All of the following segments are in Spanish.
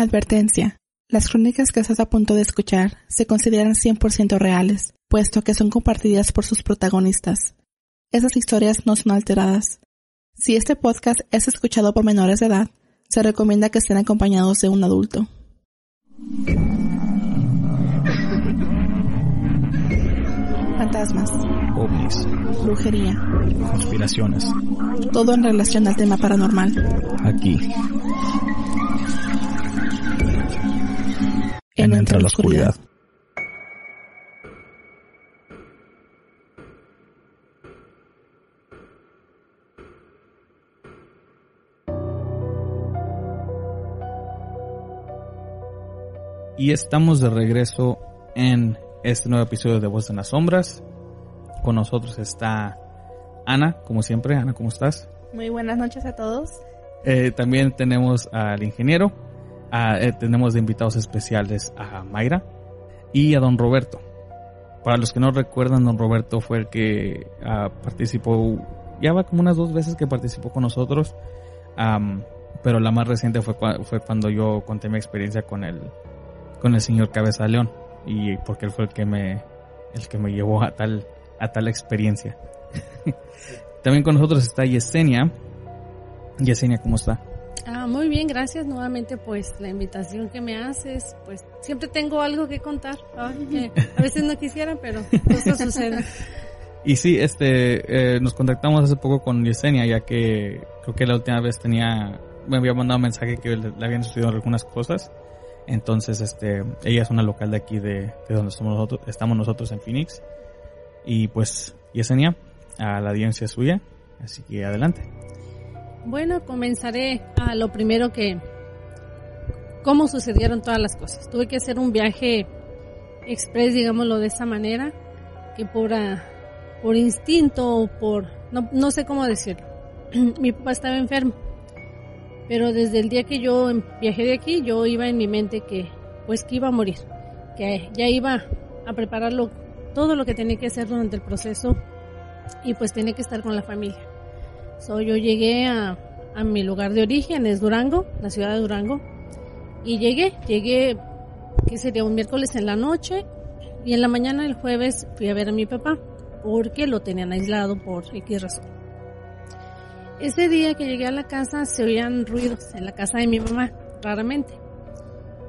Advertencia. Las crónicas que estás a punto de escuchar se consideran 100% reales, puesto que son compartidas por sus protagonistas. Esas historias no son alteradas. Si este podcast es escuchado por menores de edad, se recomienda que estén acompañados de un adulto. Fantasmas, ovnis, brujería, conspiraciones, todo en relación al tema paranormal. aquí, En en Entre la Oscuridad. Y estamos de regreso en este nuevo episodio de Voz en las Sombras. Con nosotros está Ana, como siempre. Ana, ¿cómo estás? Muy buenas noches a todos. Eh, también tenemos al ingeniero, a- eh, tenemos de invitados especiales a Mayra y a don Roberto. Para los que no recuerdan, don Roberto fue el que ah, participó, ya va como unas dos veces que participó con nosotros, am, pero la más reciente fue, fue cuando yo conté mi experiencia con el, con el señor Cabeza León y porque él fue el que me, el que me llevó a tal, a tal experiencia. También con nosotros está Yesenia. Yesenia, ¿cómo está? Ah, muy bien, gracias nuevamente pues la invitación que me haces, pues siempre tengo algo que contar, que a veces no quisiera, pero eso sucede. Y sí, este, eh, nos contactamos hace poco con Yesenia, ya que creo que la última vez tenía, me había mandado un mensaje que le, le habían sucedido algunas cosas. Entonces, este, ella es una local de aquí de, de donde estamos nosotros, estamos nosotros en Phoenix. Y pues, Yesenia, a la audiencia es suya, así que adelante. Bueno, comenzaré a lo primero que, cómo sucedieron todas las cosas. Tuve que hacer un viaje express, digámoslo de esa manera, que por, ah, por instinto o por, no, no sé cómo decirlo. Mi papá estaba enfermo, pero desde el día que yo viajé de aquí, yo iba en mi mente que, pues que iba a morir, que ya iba a prepararlo todo lo que tenía que hacer durante el proceso y pues tenía que estar con la familia. So, yo llegué a, a mi lugar de origen, es Durango, la ciudad de Durango, y llegué, llegué, que sería un miércoles en la noche, y en la mañana del jueves fui a ver a mi papá, porque lo tenían aislado por X razón. Ese día que llegué a la casa se oían ruidos en la casa de mi mamá, raramente.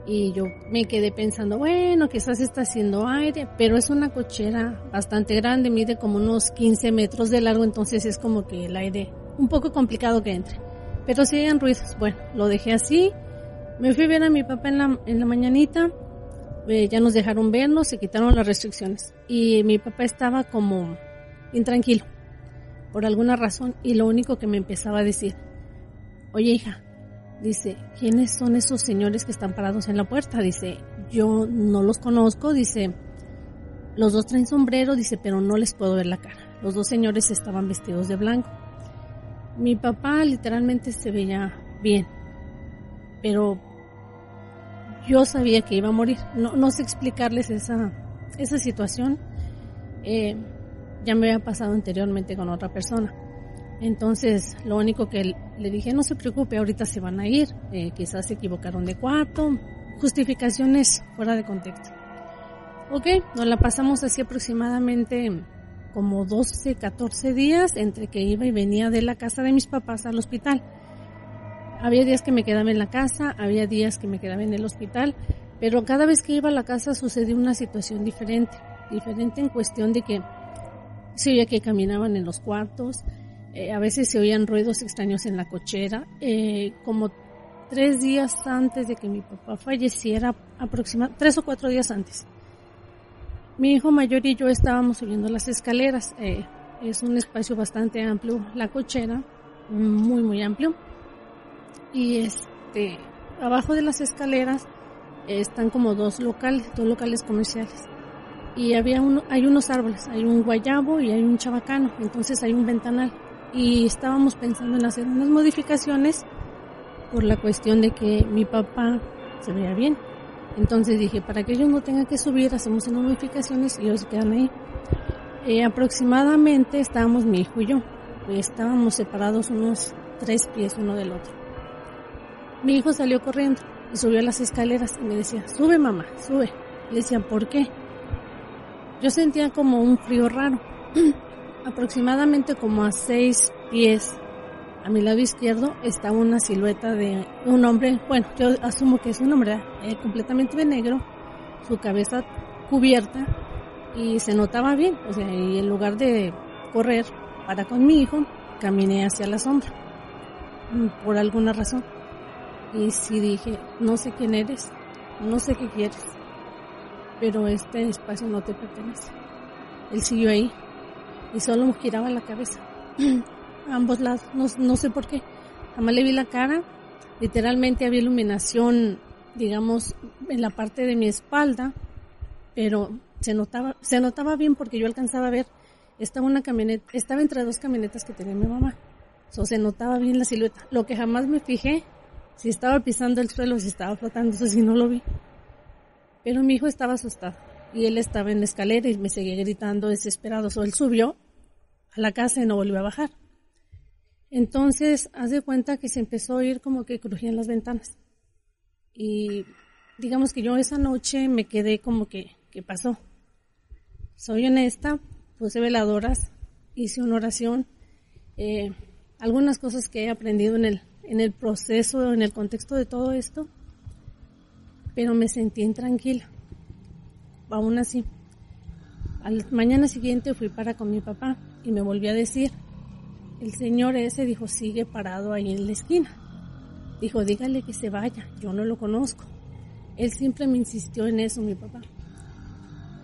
Y yo me quedé pensando, bueno, quizás está haciendo aire, pero es una cochera bastante grande, mide como unos 15 metros de largo, entonces es como que el aire un poco complicado que entre. Pero si oían ruidos, bueno, lo dejé así. Me fui a ver a mi papá en la, en la mañanita, eh, ya nos dejaron vernos, se quitaron las restricciones. Y mi papá estaba como intranquilo, por alguna razón, y lo único que me empezaba a decir, oye hija, Dice, ¿quiénes son esos señores que están parados en la puerta? Dice, yo no los conozco. Dice, los dos traen sombrero, dice, pero no les puedo ver la cara. Los dos señores estaban vestidos de blanco. Mi papá literalmente se veía bien, pero yo sabía que iba a morir. No, sé explicarles esa, esa situación. Eh, ya me había pasado anteriormente con otra persona. Entonces, lo único que le dije, no se preocupe, ahorita se van a ir, eh, quizás se equivocaron de cuarto, justificaciones fuera de contexto. Ok, nos la pasamos así aproximadamente como 12, 14 días entre que iba y venía de la casa de mis papás al hospital. Había días que me quedaba en la casa, había días que me quedaba en el hospital, pero cada vez que iba a la casa sucedió una situación diferente, diferente en cuestión de que se oía que caminaban en los cuartos, eh, a veces se oían ruidos extraños en la cochera. Eh, como tres días antes de que mi papá falleciera, aproximadamente tres o cuatro días antes, mi hijo mayor y yo estábamos subiendo las escaleras. Eh, es un espacio bastante amplio, la cochera, muy, muy amplio. Y este, abajo de las escaleras eh, están como dos locales, dos locales comerciales. Y había uno, hay unos árboles, hay un guayabo y hay un chabacano, entonces hay un ventanal y estábamos pensando en hacer unas modificaciones por la cuestión de que mi papá se veía bien. Entonces dije, para que ellos no tengan que subir, hacemos unas modificaciones y ellos se quedan ahí. Eh, aproximadamente estábamos mi hijo y yo. Estábamos separados unos tres pies uno del otro. Mi hijo salió corriendo y subió a las escaleras y me decía, sube mamá, sube. Le decía, ¿por qué? Yo sentía como un frío raro, aproximadamente como a seis pies. A mi lado izquierdo estaba una silueta de un hombre, bueno, yo asumo que es un hombre eh, completamente de negro, su cabeza cubierta y se notaba bien, o sea, y en lugar de correr para con mi hijo, caminé hacia la sombra, mm, por alguna razón. Y sí dije, no sé quién eres, no sé qué quieres, pero este espacio no te pertenece. Él siguió ahí y solo giraba la cabeza, ambos lados, no, no sé por qué. Jamás le vi la cara, literalmente había iluminación, digamos, en la parte de mi espalda, pero se notaba, se notaba bien porque yo alcanzaba a ver, estaba una camioneta, estaba entre dos camionetas que tenía mi mamá. So, se notaba bien la silueta. Lo que jamás me fijé, si estaba pisando el suelo, si estaba flotando, eso sí no lo vi. Pero mi hijo estaba asustado y él estaba en la escalera y me seguía gritando desesperado. So, él subió a la casa y no volvió a bajar. Entonces, haz de cuenta que se empezó a oír como que crujían las ventanas. Y digamos que yo esa noche me quedé como que, ¿qué pasó? Soy honesta, puse veladoras, hice una oración, eh, algunas cosas que he aprendido en el, en el proceso, en el contexto de todo esto, pero me sentí intranquila. Aún así, al mañana siguiente fui para con mi papá y me volví a decir, el señor ese dijo, sigue parado ahí en la esquina. Dijo, dígale que se vaya, yo no lo conozco. Él siempre me insistió en eso, mi papá.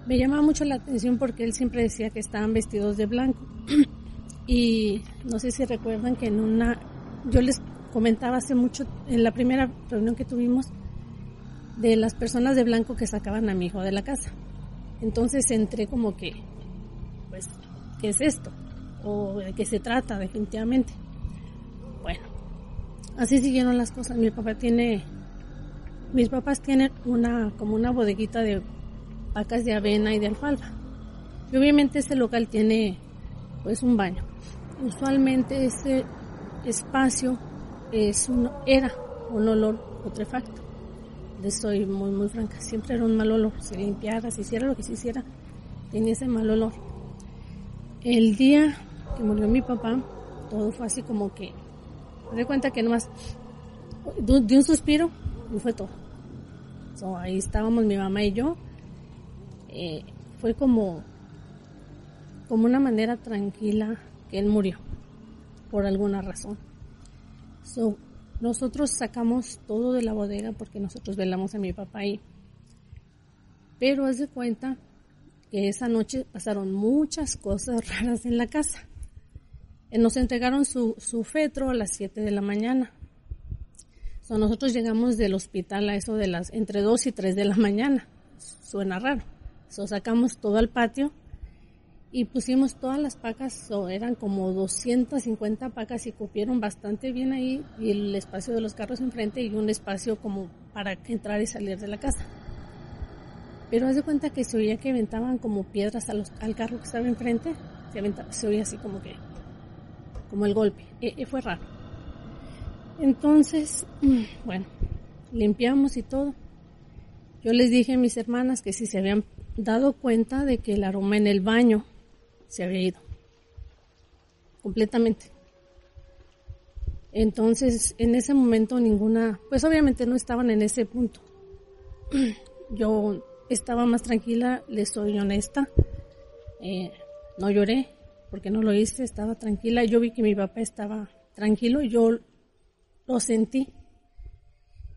Me llamaba mucho la atención porque él siempre decía que estaban vestidos de blanco. y no sé si recuerdan que en una, yo les comentaba hace mucho, en la primera reunión que tuvimos, de las personas de blanco que sacaban a mi hijo de la casa. Entonces entré como que, pues, ¿qué es esto? ¿O de qué se trata definitivamente? Bueno, así siguieron las cosas. Mi papá tiene, mis papás tienen una, como una bodeguita de vacas de avena y de alfalfa. Y obviamente este local tiene, pues, un baño. Usualmente ese espacio es un, era un olor putrefacto. Les soy muy, muy franca. Siempre era un mal olor. Se limpiara, si hiciera lo que se hiciera, tenía ese mal olor. El día que murió mi papá, todo fue así como que, me di cuenta que nomás de un suspiro y fue todo. ahí estábamos mi mamá y yo. Eh, fue como, como una manera tranquila que él murió, por alguna razón. nosotros sacamos todo de la bodega porque nosotros velamos a mi papá ahí. Pero haz de cuenta que esa noche pasaron muchas cosas raras en la casa. Eh, nos entregaron su, su fetro a las 7 de la mañana. nosotros llegamos del hospital a eso de las entre 2 y 3 de la mañana. Suena raro. So, sacamos todo al patio y pusimos todas las pacas, o eran como 250 pacas y cupieron bastante bien ahí y el espacio de los carros enfrente y un espacio como para entrar y salir de la casa. Pero haz de cuenta que se oía que aventaban como piedras a al carro que estaba enfrente, se, se oía así como que, como el golpe, fue raro. Entonces, bueno, limpiamos y todo. Yo les dije a mis hermanas que si se habían dado cuenta de que el aroma en el baño se había ido completamente. Entonces, en ese momento ninguna, pues obviamente no estaban en ese punto. Yo estaba más tranquila, les soy honesta. Eh, no lloré porque no lo hice, estaba tranquila. Yo vi que mi papá estaba tranquilo, yo lo sentí.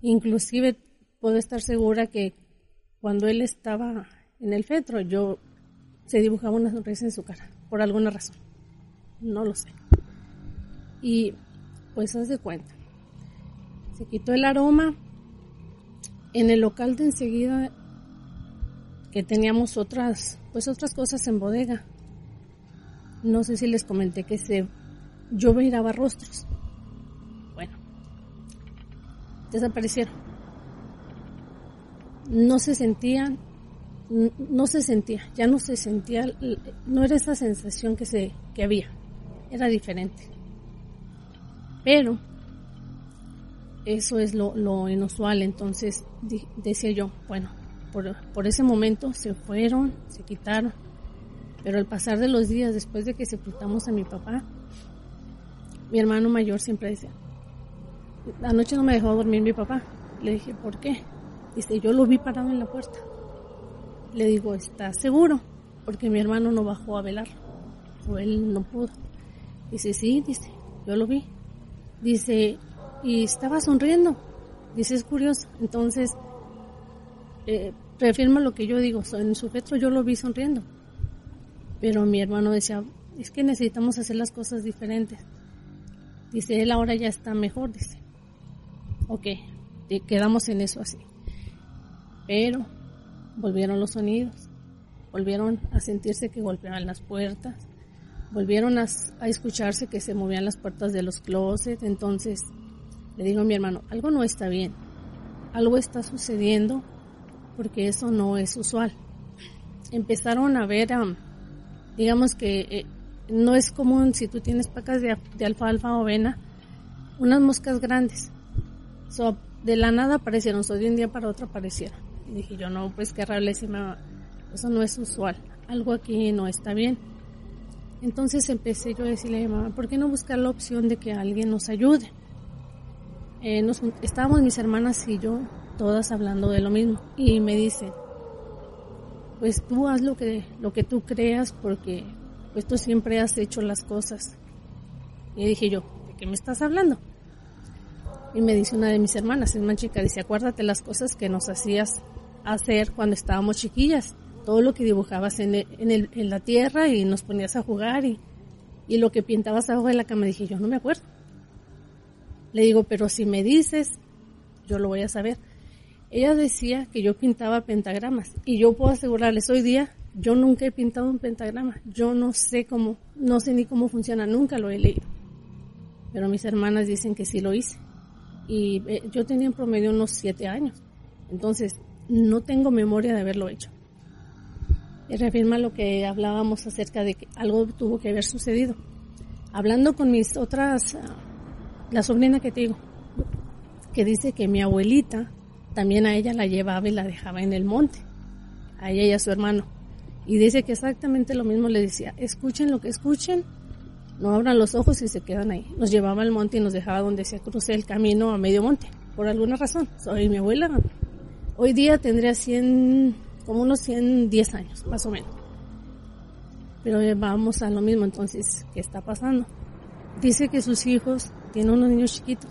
Inclusive puedo estar segura que cuando él estaba en el fetro, yo se dibujaba una sonrisa en su cara, por alguna razón. No lo sé. Y pues haz de cuenta. Se quitó el aroma. En el local de enseguida que teníamos otras, pues otras cosas en bodega. No sé si les comenté que se, yo miraba rostros. Bueno, desaparecieron. No se sentían, no se sentía, ya no se sentía, no era esa sensación que, se, que había, era diferente. Pero eso es lo, lo inusual. Entonces decía yo, bueno, por, por ese momento se fueron, se quitaron. Pero al pasar de los días, después de que sepultamos a mi papá, mi hermano mayor siempre decía, anoche no me dejó dormir mi papá. Le dije, ¿por qué? Dice, yo lo vi parado en la puerta. Le digo, ¿estás seguro? Porque mi hermano no bajó a velar. O él no pudo. Dice, sí, dice, yo lo vi. Dice, y estaba sonriendo. Dice, es curioso. Entonces, eh, reafirma lo que yo digo. En su retro yo lo vi sonriendo. Pero mi hermano decía, es que necesitamos hacer las cosas diferentes. Dice, él ahora ya está mejor, dice. Ok, quedamos en eso así. Pero volvieron los sonidos, volvieron a sentirse que golpeaban las puertas, volvieron a, a escucharse que se movían las puertas de los closets. Entonces le digo a mi hermano, algo no está bien, algo está sucediendo porque eso no es usual. Empezaron a ver, digamos que eh, no es común si tú tienes pacas de, alfalfa o avena, unas moscas grandes. de la nada aparecieron, so, de un día para otro aparecieron. Y dije yo, no, pues qué raro, eso no es usual, algo aquí no está bien. Entonces empecé yo a decirle a mi mamá, ¿por qué no buscar la opción de que alguien nos ayude? Eh, estábamos mis hermanas y yo todas hablando de lo mismo y me dice pues tú haz lo que lo que tú creas porque pues tú siempre has hecho las cosas. Y dije yo de qué me estás hablando y me dice una de mis hermanas es una chica dice acuérdate las cosas que nos hacías hacer cuando estábamos chiquillas. Todo lo que dibujabas en, en, en la tierra y nos ponías a jugar y, y lo que pintabas abajo de la cama. Dije yo no me acuerdo. Le digo, pero si me dices, yo lo voy a saber. Ella decía que yo pintaba pentagramas y yo puedo asegurarles hoy día, yo nunca he pintado un pentagrama. Yo no sé cómo, no sé ni cómo funciona, nunca lo he leído. Pero mis hermanas dicen que sí lo hice. Y eh, yo tenía en promedio unos siete años. Entonces, no tengo memoria de haberlo hecho. Y reafirma lo que hablábamos acerca de que algo tuvo que haber sucedido. Hablando con mis otras ah, la sobrina que te digo, que dice que mi abuelita también a ella la llevaba y la dejaba en el monte, a ella y a su hermano. Y dice que exactamente lo mismo le decía, escuchen lo que escuchen, no abran los ojos y se quedan ahí. Nos llevaba al monte y nos dejaba donde se cruce el camino a medio monte, por alguna razón. Soy mi abuela. Hoy día tendría 100, como unos 110 años, más o menos. Pero vamos a lo mismo, entonces, ¿qué está pasando? Dice que sus hijos tienen unos niños chiquitos.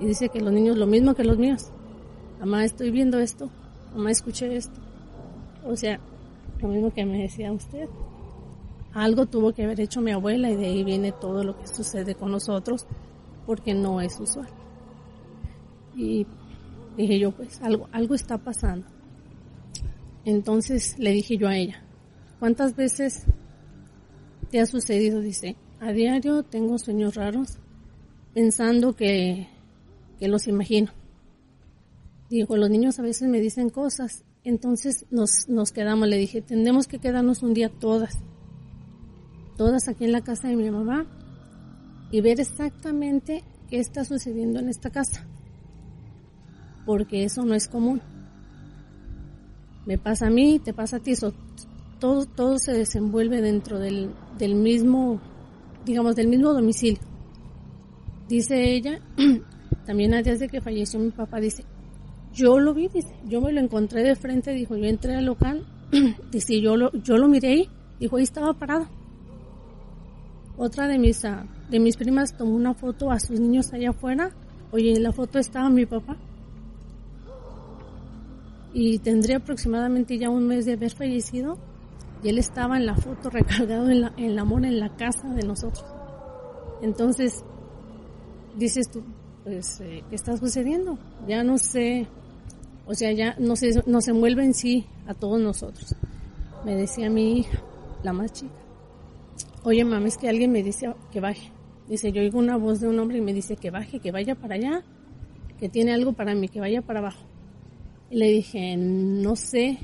Y dice que los niños lo mismo que los míos. Mamá, estoy viendo esto. Mamá, escuché esto. O sea, lo mismo que me decía usted. Algo tuvo que haber hecho mi abuela y de ahí viene todo lo que sucede con nosotros porque no es usual. Y dije yo, pues algo, algo está pasando. Entonces le dije yo a ella, ¿cuántas veces te ha sucedido? Dice, a diario tengo sueños raros pensando que, que los imagino. Digo, los niños a veces me dicen cosas, entonces nos, nos quedamos, le dije, tendremos que quedarnos un día todas, todas aquí en la casa de mi mamá y ver exactamente qué está sucediendo en esta casa, porque eso no es común. Me pasa a mí, te pasa a ti, todo, todo se desenvuelve dentro del, del mismo digamos, del mismo domicilio. Dice ella, también a días de que falleció mi papá, dice, yo lo vi, dice, yo me lo encontré de frente, dijo, yo entré al local, dice, yo lo, yo lo miré ahí, dijo, ahí estaba parado. Otra de mis, ah, de mis primas tomó una foto a sus niños allá afuera, oye, en la foto estaba mi papá. Y tendría aproximadamente ya un mes de haber fallecido y él estaba en la foto recargado en la, en la mona en la casa de nosotros. Entonces, dices tú, pues, eh, ¿qué está sucediendo? Ya no sé, o sea, ya nos envuelve en sí a todos nosotros. Me decía mi hija, la más chica, oye mami, es que alguien me dice que baje. Dice, yo oigo una voz de un hombre y me dice que baje, que vaya para allá, que tiene algo para mí, que vaya para abajo. Y le dije, no sé,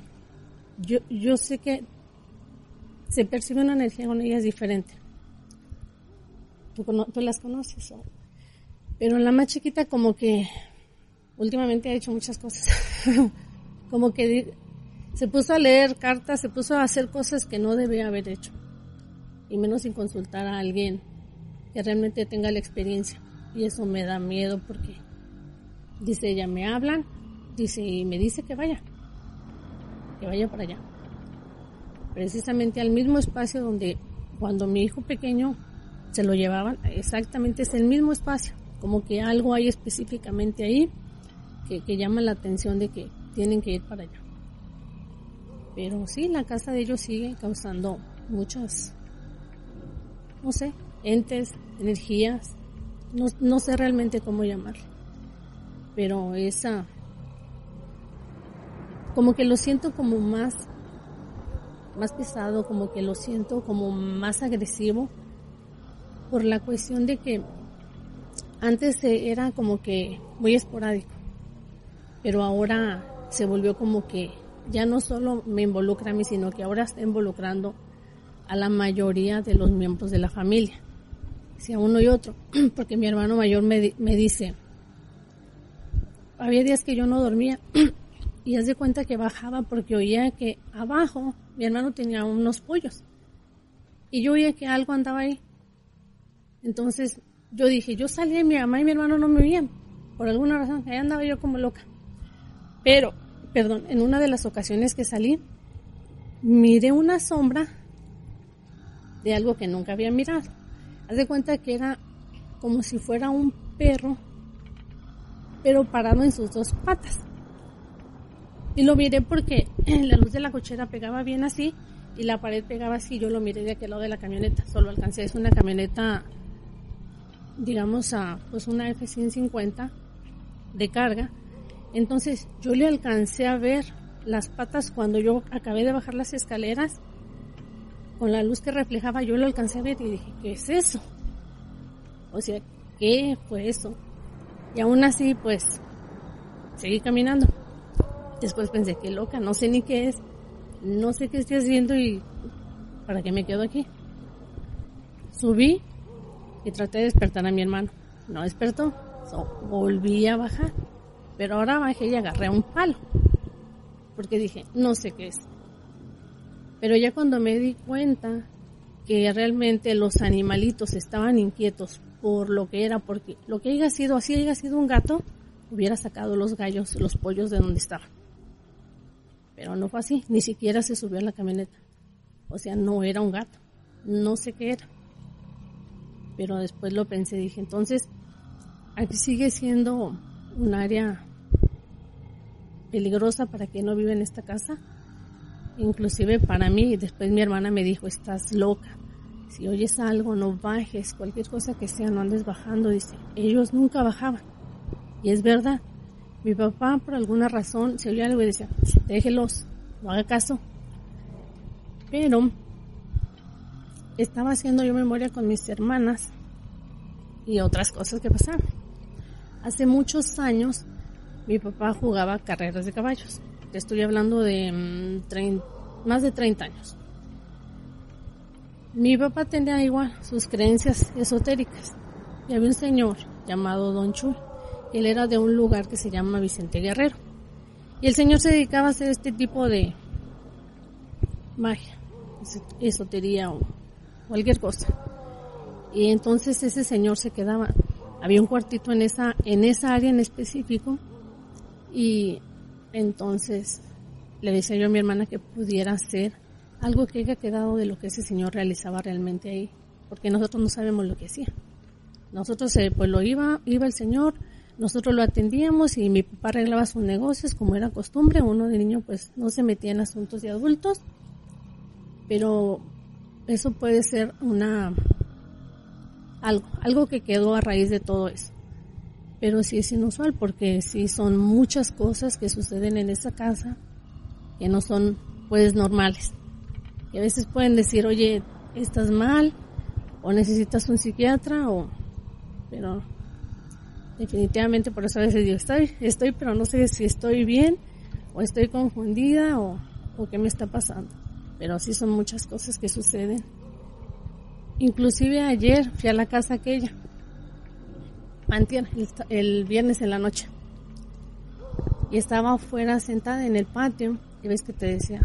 yo, yo sé que se percibe una energía con ellas diferente. Tú, tú las conoces, Pero la más chiquita como que últimamente ha hecho muchas cosas. como que se puso a leer cartas, se puso a hacer cosas que no debía haber hecho. Y menos sin consultar a alguien que realmente tenga la experiencia. Y eso me da miedo porque dice ella, me hablan, dice, y me dice que vaya, que vaya para allá. Precisamente al mismo espacio donde cuando mi hijo pequeño se lo llevaban, exactamente es el mismo espacio, como que algo hay específicamente ahí que, que llama la atención de que tienen que ir para allá. Pero sí, la casa de ellos sigue causando muchas, no sé, entes, energías, no, no sé realmente cómo llamarle. Pero esa, como que lo siento como más, más pesado, como que lo siento como más agresivo, por la cuestión de que antes era como que muy esporádico, pero ahora se volvió como que ya no solo me involucra a mí, sino que ahora está involucrando a la mayoría de los miembros de la familia, sea uno y otro, porque mi hermano mayor me, me dice, había días que yo no dormía y haz de cuenta que bajaba porque oía que abajo mi hermano tenía unos pollos y yo oía que algo andaba ahí. Entonces yo dije, yo salí y mi mamá y mi hermano no me veían, por alguna razón, ahí andaba yo como loca. Pero perdón, en una de las ocasiones que salí, miré una sombra de algo que nunca había mirado. Haz de cuenta que era como si fuera un perro, pero parado en sus dos patas. Y lo miré porque la luz de la cochera pegaba bien así y la pared pegaba así. Yo lo miré de aquel lado de la camioneta. Solo alcancé. Es una camioneta, digamos, a pues una F-150 de carga entonces yo le alcancé a ver las patas cuando yo acabé de bajar las escaleras. Con la luz que reflejaba yo lo alcancé a ver y dije, ¿qué es eso? O sea, ¿qué fue eso? Y aún así, pues, seguí caminando. Después pensé, qué loca, no sé ni qué es, no sé qué estoy haciendo y para qué me quedo aquí. Subí y traté de despertar a mi hermano. No despertó, volví a bajar. Pero ahora bajé y agarré un palo. Porque dije, no sé qué es. Pero ya cuando me di cuenta que realmente los animalitos estaban inquietos por lo que era, porque lo que haya sido, así haya sido un gato, hubiera sacado los gallos, los pollos de donde estaban. Pero no fue así, ni siquiera se subió a la camioneta. O sea, no era un gato, no sé qué era. Pero después lo pensé, dije, entonces, aquí sigue siendo un área peligrosa para que no vive en esta casa. Inclusive para mí, después mi hermana me dijo, estás loca. Si oyes algo, no bajes, cualquier cosa que sea, no andes bajando. Dice, ellos nunca bajaban. Y es verdad. Mi papá, por alguna razón, se oía algo y decía, déjelos, no haga caso. Pero estaba haciendo yo memoria con mis hermanas y otras cosas que pasaban. Hace muchos años mi papá jugaba carreras de caballos. Te estoy hablando de mm, más de 30 años. Mi papá tenía igual sus creencias esotéricas. Y había un señor llamado Don Chuy. Él era de un lugar que se llama Vicente Guerrero. Y el señor se dedicaba a hacer este tipo de magia, esotería o cualquier cosa. Y entonces ese señor se quedaba había un cuartito en esa, en esa área en específico y entonces le decía yo a mi hermana que pudiera hacer algo que haya quedado de lo que ese señor realizaba realmente ahí, porque nosotros no sabemos lo que hacía. Nosotros eh, pues lo iba, iba el señor, nosotros lo atendíamos y mi papá arreglaba sus negocios como era costumbre, uno de niño pues no se metía en asuntos de adultos, pero eso puede ser una algo, algo que quedó a raíz de todo eso. Pero sí es inusual porque sí son muchas cosas que suceden en esa casa que no son pues normales. Y a veces pueden decir, oye, estás mal o necesitas un psiquiatra o... Pero definitivamente por eso a veces digo, estoy, estoy, pero no sé si estoy bien o estoy confundida o, o qué me está pasando. Pero sí son muchas cosas que suceden Inclusive ayer fui a la casa aquella antier, el, el viernes en la noche. Y estaba afuera sentada en el patio, y ves que te decía.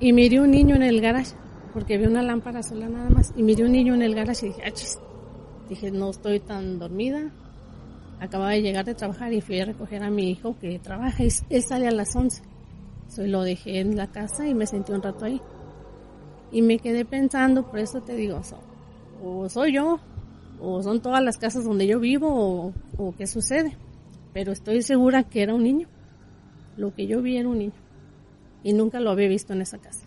Y miré un niño en el garage, porque había una lámpara sola nada más. Y miré un niño en el garage y dije, achis. Dije, no estoy tan dormida. Acababa de llegar de trabajar y fui a recoger a mi hijo que trabaja. Él sale a las 11. So, lo dejé en la casa y me sentí un rato ahí. Y me quedé pensando, por eso te digo, o soy yo, o son todas las casas donde yo vivo, o, qué sucede. Pero estoy segura que era un niño. Lo que yo vi era un niño. Y nunca lo había visto en esa casa.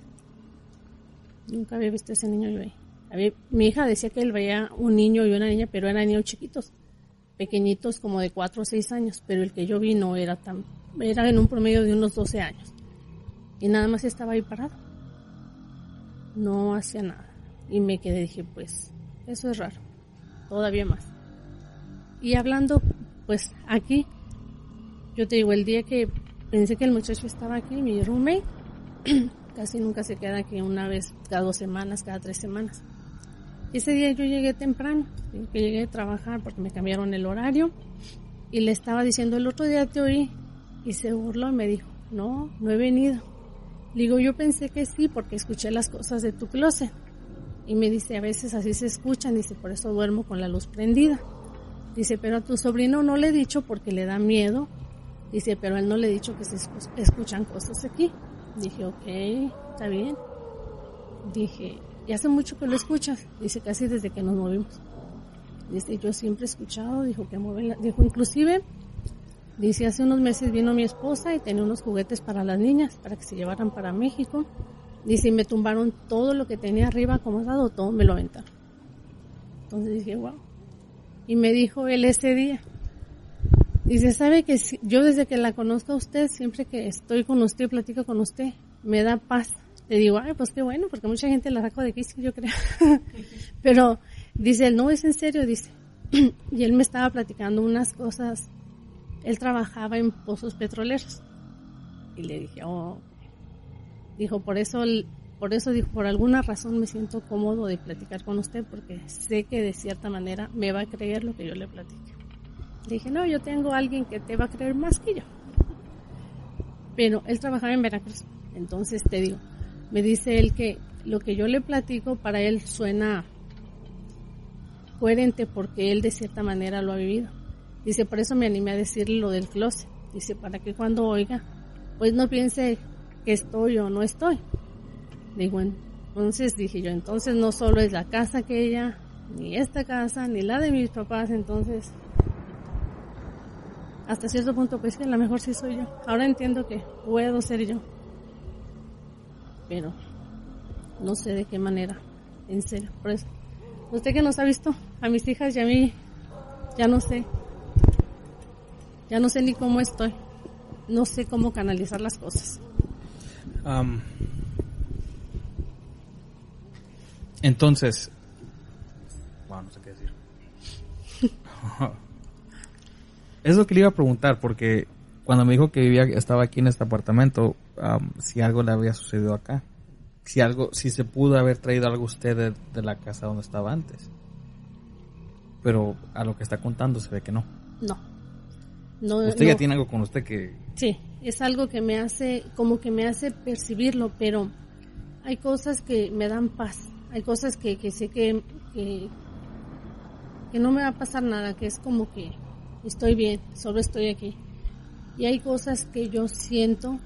Nunca había visto ese niño yo ahí. Mi hija decía que él veía un niño y una niña, pero eran niños chiquitos, pequeñitos como de 4 o 6 años, pero el que yo vi no era tan, era en un promedio de unos 12 años. Y nada más estaba ahí parado. No hacía nada. Y me quedé, dije, pues, eso es raro. Todavía más. Y hablando, pues, aquí, yo te digo, el día que pensé que el muchacho estaba aquí, mi roommate, casi nunca se queda aquí una vez cada dos semanas, cada tres semanas. Ese día yo llegué temprano, que llegué a trabajar porque me cambiaron el horario y le estaba diciendo el otro día te oí y se burló y me dijo, no, no he venido. Digo, yo pensé que sí porque escuché las cosas de tu closet. Y me dice, a veces así se escuchan, dice, por eso duermo con la luz prendida. Dice, pero a tu sobrino no le he dicho porque le da miedo. Dice, pero a él no le he dicho que se escu- escuchan cosas aquí. Dije, ok, está bien. Dije, ¿y hace mucho que lo escuchas? Dice, casi desde que nos movimos. Dice, yo siempre he escuchado, dijo que mueven, la- dijo, inclusive, dice, hace unos meses vino mi esposa y tenía unos juguetes para las niñas, para que se llevaran para México. Dice, me tumbaron todo lo que tenía arriba acomodado, todo me lo aventaron. Entonces dije, wow. Y me dijo él ese día, Dice, sabe que yo desde que la conozco a usted, siempre que estoy con usted y platico con usted, me da paz. Le digo, ay, pues qué bueno, porque mucha gente la saco de quicio, yo creo. Pero dice, no es en serio, dice. y él me estaba platicando unas cosas. Él trabajaba en pozos petroleros. Y le dije, oh. Dijo, por eso, por eso dijo, por alguna razón me siento cómodo de platicar con usted, porque sé que de cierta manera me va a creer lo que yo le platique. Le dije, no, yo tengo alguien que te va a creer más que yo. Pero él trabajaba en Veracruz. Entonces te digo, me dice él que lo que yo le platico para él suena coherente porque él de cierta manera lo ha vivido. Dice, por eso me animé a decirle lo del closet. Dice, para que cuando oiga, pues no piense que estoy o no estoy. Digo, entonces dije yo, entonces no solo es la casa aquella, ni esta casa, ni la de mis papás, entonces hasta cierto punto pues que a lo mejor sí soy yo. Ahora entiendo que puedo ser yo. Pero no sé de qué manera, en serio. Por eso, usted que nos ha visto, a mis hijas y a mí, ya no sé. Ya no sé ni cómo estoy. No sé cómo canalizar las cosas. Entonces, bueno, no sé qué decir. es lo que le iba a preguntar, porque cuando me dijo que vivía, estaba aquí en este apartamento, am, si algo le había sucedido acá. Si algo, si se pudo haber traído algo usted de, de la casa donde estaba antes. Pero a lo que está contando se ve que no. No. No, Usted ya tiene algo con usted que... Sí, es algo que me hace, como que me hace percibirlo, pero hay cosas que me dan paz, hay cosas que, que sé que, que, que no me va a pasar nada, que es como que estoy bien, solo estoy aquí. Y hay cosas que yo siento,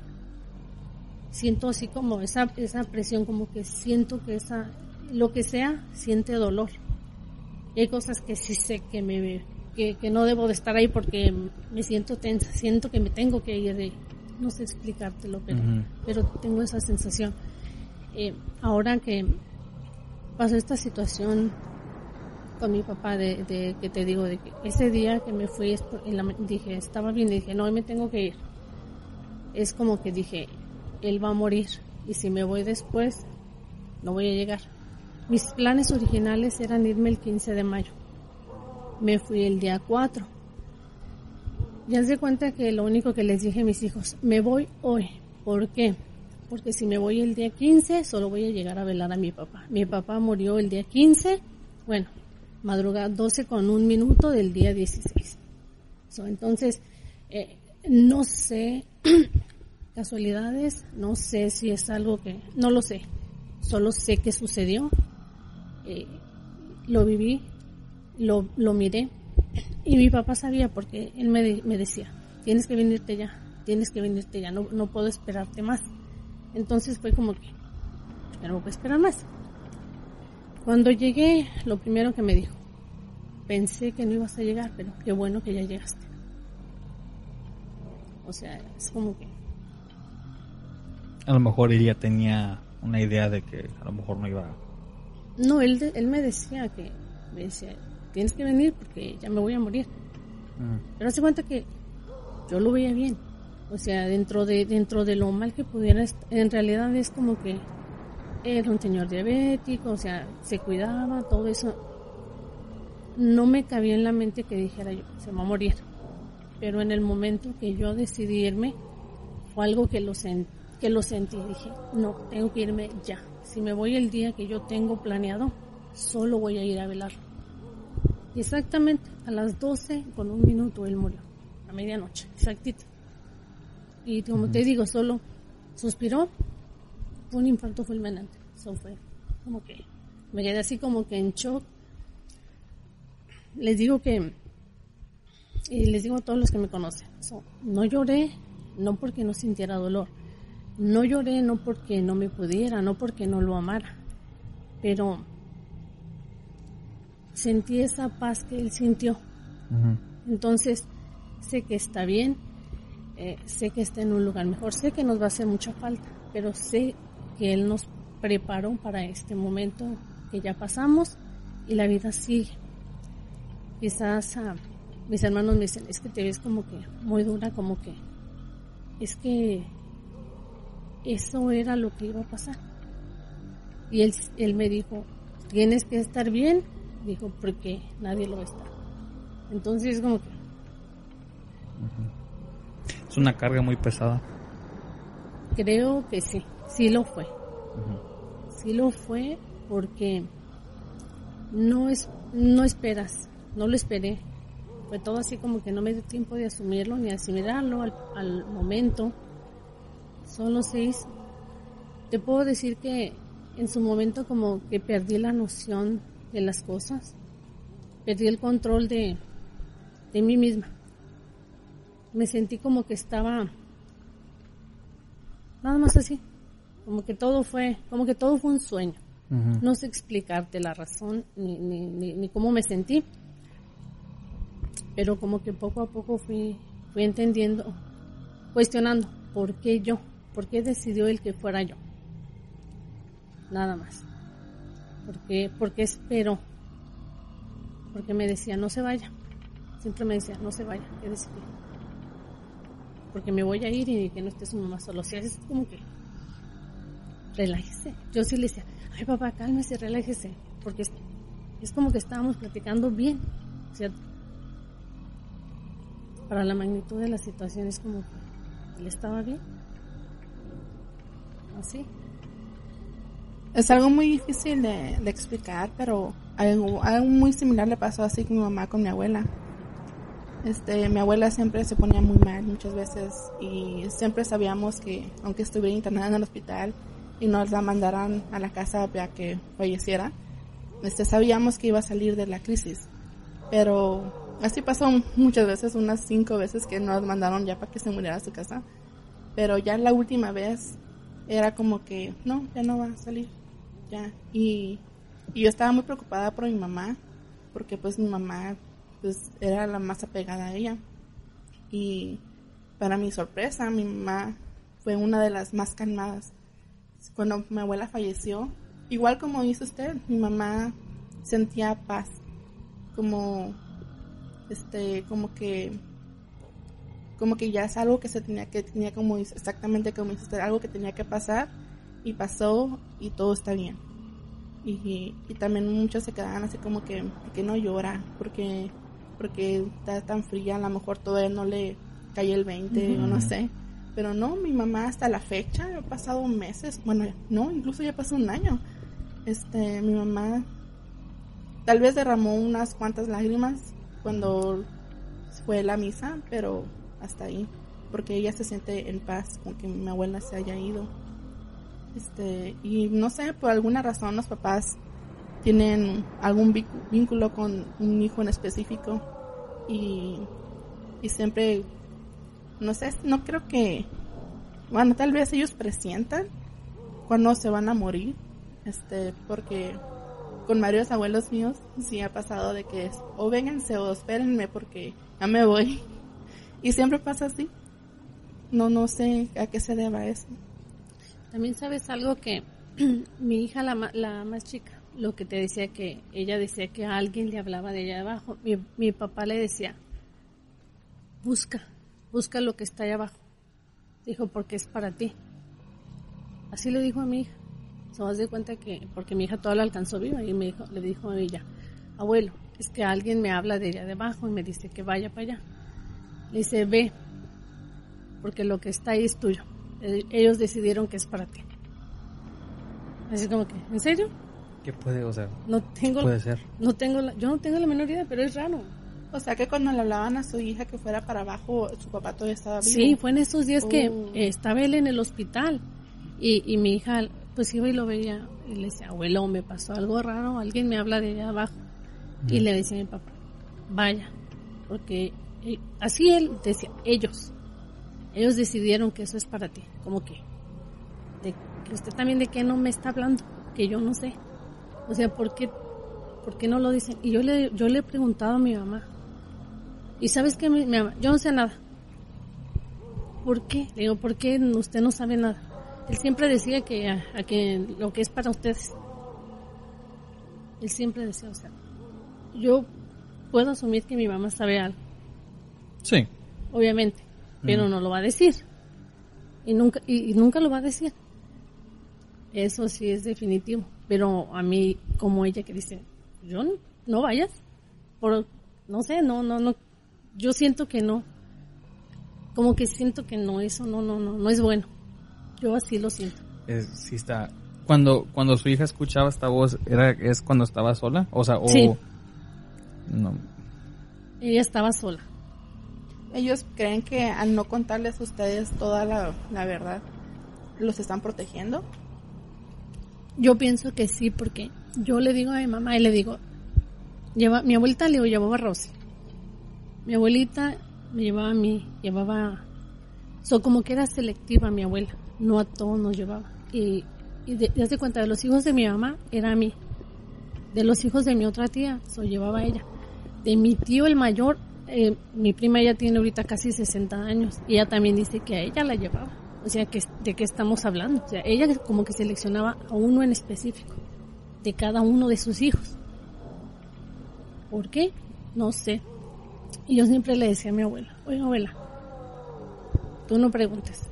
siento así como esa, esa presión, como que siento que esa, lo que sea, siente dolor. Y hay cosas que sí sé que me que, que no debo de estar ahí porque me siento tensa, siento que me tengo que ir de no sé explicártelo, pero, pero tengo esa sensación. Eh, ahora que pasó esta situación con mi papá de, de que te digo de que ese día que me fui en la dije estaba bien dije no hoy me tengo que ir es como que dije él va a morir y si me voy después no voy a llegar mis planes originales eran irme el 15 de mayo me fui el día 4 ya se cuenta que lo único que les dije a mis hijos me voy hoy ¿por qué? porque si me voy el día 15 solo voy a llegar a velar a mi papá. Mi papá murió el día 15 bueno madrugada 12 con un minuto del día 16. entonces, eh, no sé casualidades, no sé si es algo que, no lo sé, solo sé que sucedió, eh, lo viví, lo, lo miré y mi papá sabía porque él me, me decía, tienes que venirte ya, tienes que venirte ya, no, no puedo esperarte más. Entonces fue como que, ya no puedo esperar más. Cuando llegué, lo primero que me dijo, pensé que no ibas a llegar, pero qué bueno que ya llegaste. O sea, es como que... A lo mejor ella tenía una idea de que a lo mejor no iba No, él, él me decía que, me decía, tienes que venir porque ya me voy a morir. Mm. Pero se cuenta que yo lo veía bien. O sea, dentro de, dentro de lo mal que pudiera en realidad es como que era un señor diabético, o sea, se cuidaba, todo eso. No me cabía en la mente que dijera yo, se va a morir. Pero en el momento que yo decidí irme, fue algo que lo, que lo sentí. Dije, no, tengo que irme ya. Si me voy el día que yo tengo planeado, solo voy a ir a velar. Y exactamente a las 12 con un minuto él murió, a medianoche, exactito. Y como te digo, solo suspiró, un infarto fulminante. Eso fue como que me quedé así como que en shock. Les digo que, y les digo a todos los que me conocen, no lloré, no porque no sintiera dolor, no lloré no porque no me pudiera, no porque no lo amara, pero sentí esa paz que él sintió. Entonces, sé que está bien, eh, sé que está en un lugar mejor, sé que nos va a hacer mucha falta, pero sé que Él nos preparó para este momento que ya pasamos y la vida sigue. Quizás ah, mis hermanos me dicen, es que te ves como que muy dura, como que es que eso era lo que iba a pasar. Y él, él me dijo, tienes que estar bien, dijo, porque nadie lo está. Entonces, como que... Es una carga muy pesada. Creo que sí. Sí lo fue. Sí lo fue porque no es no esperas, no lo esperé. Fue todo así como que no me dio tiempo de asumirlo ni asimilarlo al, al momento. Son los seis. Te puedo decir que en su momento como que perdí la noción de las cosas. Perdí el control de, de mí misma. Me sentí como que estaba nada más así, como que todo fue, como que todo fue un sueño. No sé explicarte la razón ni, ni, ni, cómo me sentí, pero como que poco a poco fui, fui entendiendo, cuestionando por qué yo, por qué decidió él que fuera yo. Nada más. ¿Por qué, porque espero? Porque me decía, no se vaya. Siempre me decía, no se vaya, quédese Porque me voy a ir y que no esté su mamá solo. O sea, es como que relájese. Yo sí le decía, ay papá, cálmese, relájese, porque es, como que estábamos platicando bien, ¿cierto? Para la magnitud de la situación es como que él estaba bien. Así. Es algo muy difícil de, explicar, pero algo, muy similar le pasó así con mi mamá con mi abuela. Este, mi abuela siempre se ponía muy mal muchas veces y siempre sabíamos que aunque estuviera internada en el hospital, y nos la mandaran a la casa para que falleciera, este, sabíamos que iba a salir de la crisis. Pero así pasó muchas veces, unas cinco veces que nos mandaron ya para que se muriera a su casa. Pero ya la última vez era como que, no, ya no va a salir. Ya. Y, y yo estaba muy preocupada por mi mamá, porque pues mi mamá pues era la más apegada a ella. Y para mi sorpresa, mi mamá fue una de las más calmadas cuando mi abuela falleció, igual como hizo usted, mi mamá sentía paz, como, este, como que, como que ya es algo que se tenía que, tenía como, exactamente como hizo usted, algo que tenía que pasar y pasó y todo está bien. Y, y también muchos se quedaban así como que, que no llora, porque, porque está tan fría, a lo mejor todavía no le cae el 20 o no sé. Pero no, mi mamá hasta la fecha, ha pasado meses, bueno, no, incluso ya pasó un año. Este, mi mamá tal vez derramó unas cuantas lágrimas cuando fue la misa, pero hasta ahí, porque ella se siente en paz con que mi abuela se haya ido. Este, y no sé, por alguna razón los papás tienen algún vínculo con un hijo en específico y, y siempre, no sé, no creo que, bueno, tal vez ellos presientan cuando se van a morir, este, porque con varios abuelos míos sí ha pasado de que es, o vénganse o espérenme porque ya me voy. Y siempre pasa así. No, no sé a qué se deba eso. También sabes algo que mi hija, la, la más chica, lo que te decía que ella decía que alguien le hablaba de allá abajo. Mi, mi papá le decía, busca, busca lo que está allá abajo. Dijo, porque es para ti. Así le dijo a mi hija. Se vas de cuenta que, porque mi hija toda la alcanzó viva y me dijo, le dijo a ella, abuelo, es que alguien me habla de allá de abajo y me dice que vaya para allá. Le dice, ve, porque lo que está ahí es tuyo. Ellos decidieron que es para ti. Así como que, ¿en serio? ¿Qué puede, o sea? No tengo, puede ser. No tengo, la, yo no tengo la menor idea, pero es raro. O sea que cuando le hablaban a su hija que fuera para abajo, su papá todavía estaba vivo. Sí, fue en esos días que oh. estaba él en el hospital y, y mi hija pues iba y lo veía y le decía, abuelo, me pasó algo raro, alguien me habla de allá abajo. Y le decía a mi papá, vaya, porque eh, así él decía, ellos, ellos decidieron que eso es para ti, como que, de, que usted también de qué no me está hablando, que yo no sé. O sea, ¿por qué, por qué no lo dicen? Y yo le, yo le he preguntado a mi mamá, y sabes qué, mi, mamá, yo no sé nada. ¿Por qué? Le digo, ¿por qué usted no sabe nada? Él siempre decía que, a, que lo que es para ustedes. Él siempre decía, o sea, yo puedo asumir que mi mamá sabe algo. Sí. Obviamente, pero no lo va a decir. Y nunca, y, nunca lo va a decir. Eso sí es definitivo. Pero a mí, como ella que dice, yo no, no vayas. Por, no sé, no, no, no. Yo siento que no. Como que siento que no, eso no, no, no, no es bueno. Yo así lo siento. Es, sí está. Cuando, cuando su hija escuchaba esta voz, ¿era, ¿es cuando estaba sola? O sea, o... Sí. No. Ella estaba sola. Ellos creen que al no contarles a ustedes toda la, la verdad, los están protegiendo. Yo pienso que sí, porque yo le digo a mi mamá y le digo, lleva, mi abuelita le llevaba a Rosy. Mi abuelita me llevaba a mí, llevaba, so como que era selectiva mi abuela no a todos nos llevaba. Y, y de, de cuenta, de los hijos de mi mamá era a mí. De los hijos de mi otra tía, so llevaba a ella. De mi tío el mayor, eh, mi prima ya tiene ahorita casi 60 años y ella también dice que a ella la llevaba. O sea, que, ¿de qué estamos hablando? O sea, ella como que seleccionaba a uno en específico, de cada uno de sus hijos. ¿Por qué? No sé. Y yo siempre le decía a mi abuela, oye abuela, tú no preguntes,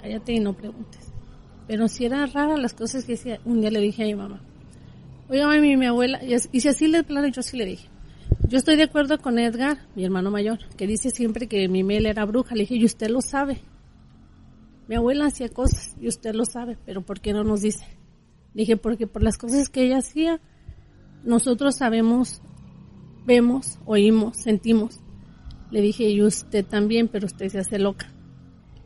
cállate y no preguntes. Pero si era rara las cosas que decía, un día le dije a mi mamá, oiga mami, mi abuela, y si así le plano, yo sí le dije, yo estoy de acuerdo con Edgar, mi hermano mayor, que dice siempre que mi Mel era bruja. Le dije, y usted lo sabe. Mi abuela hacía cosas y usted lo sabe, pero ¿por qué no nos dice? Le dije, porque por las cosas que ella hacía, nosotros sabemos, vemos, oímos, sentimos. Le dije, y usted también, pero usted se hace loca.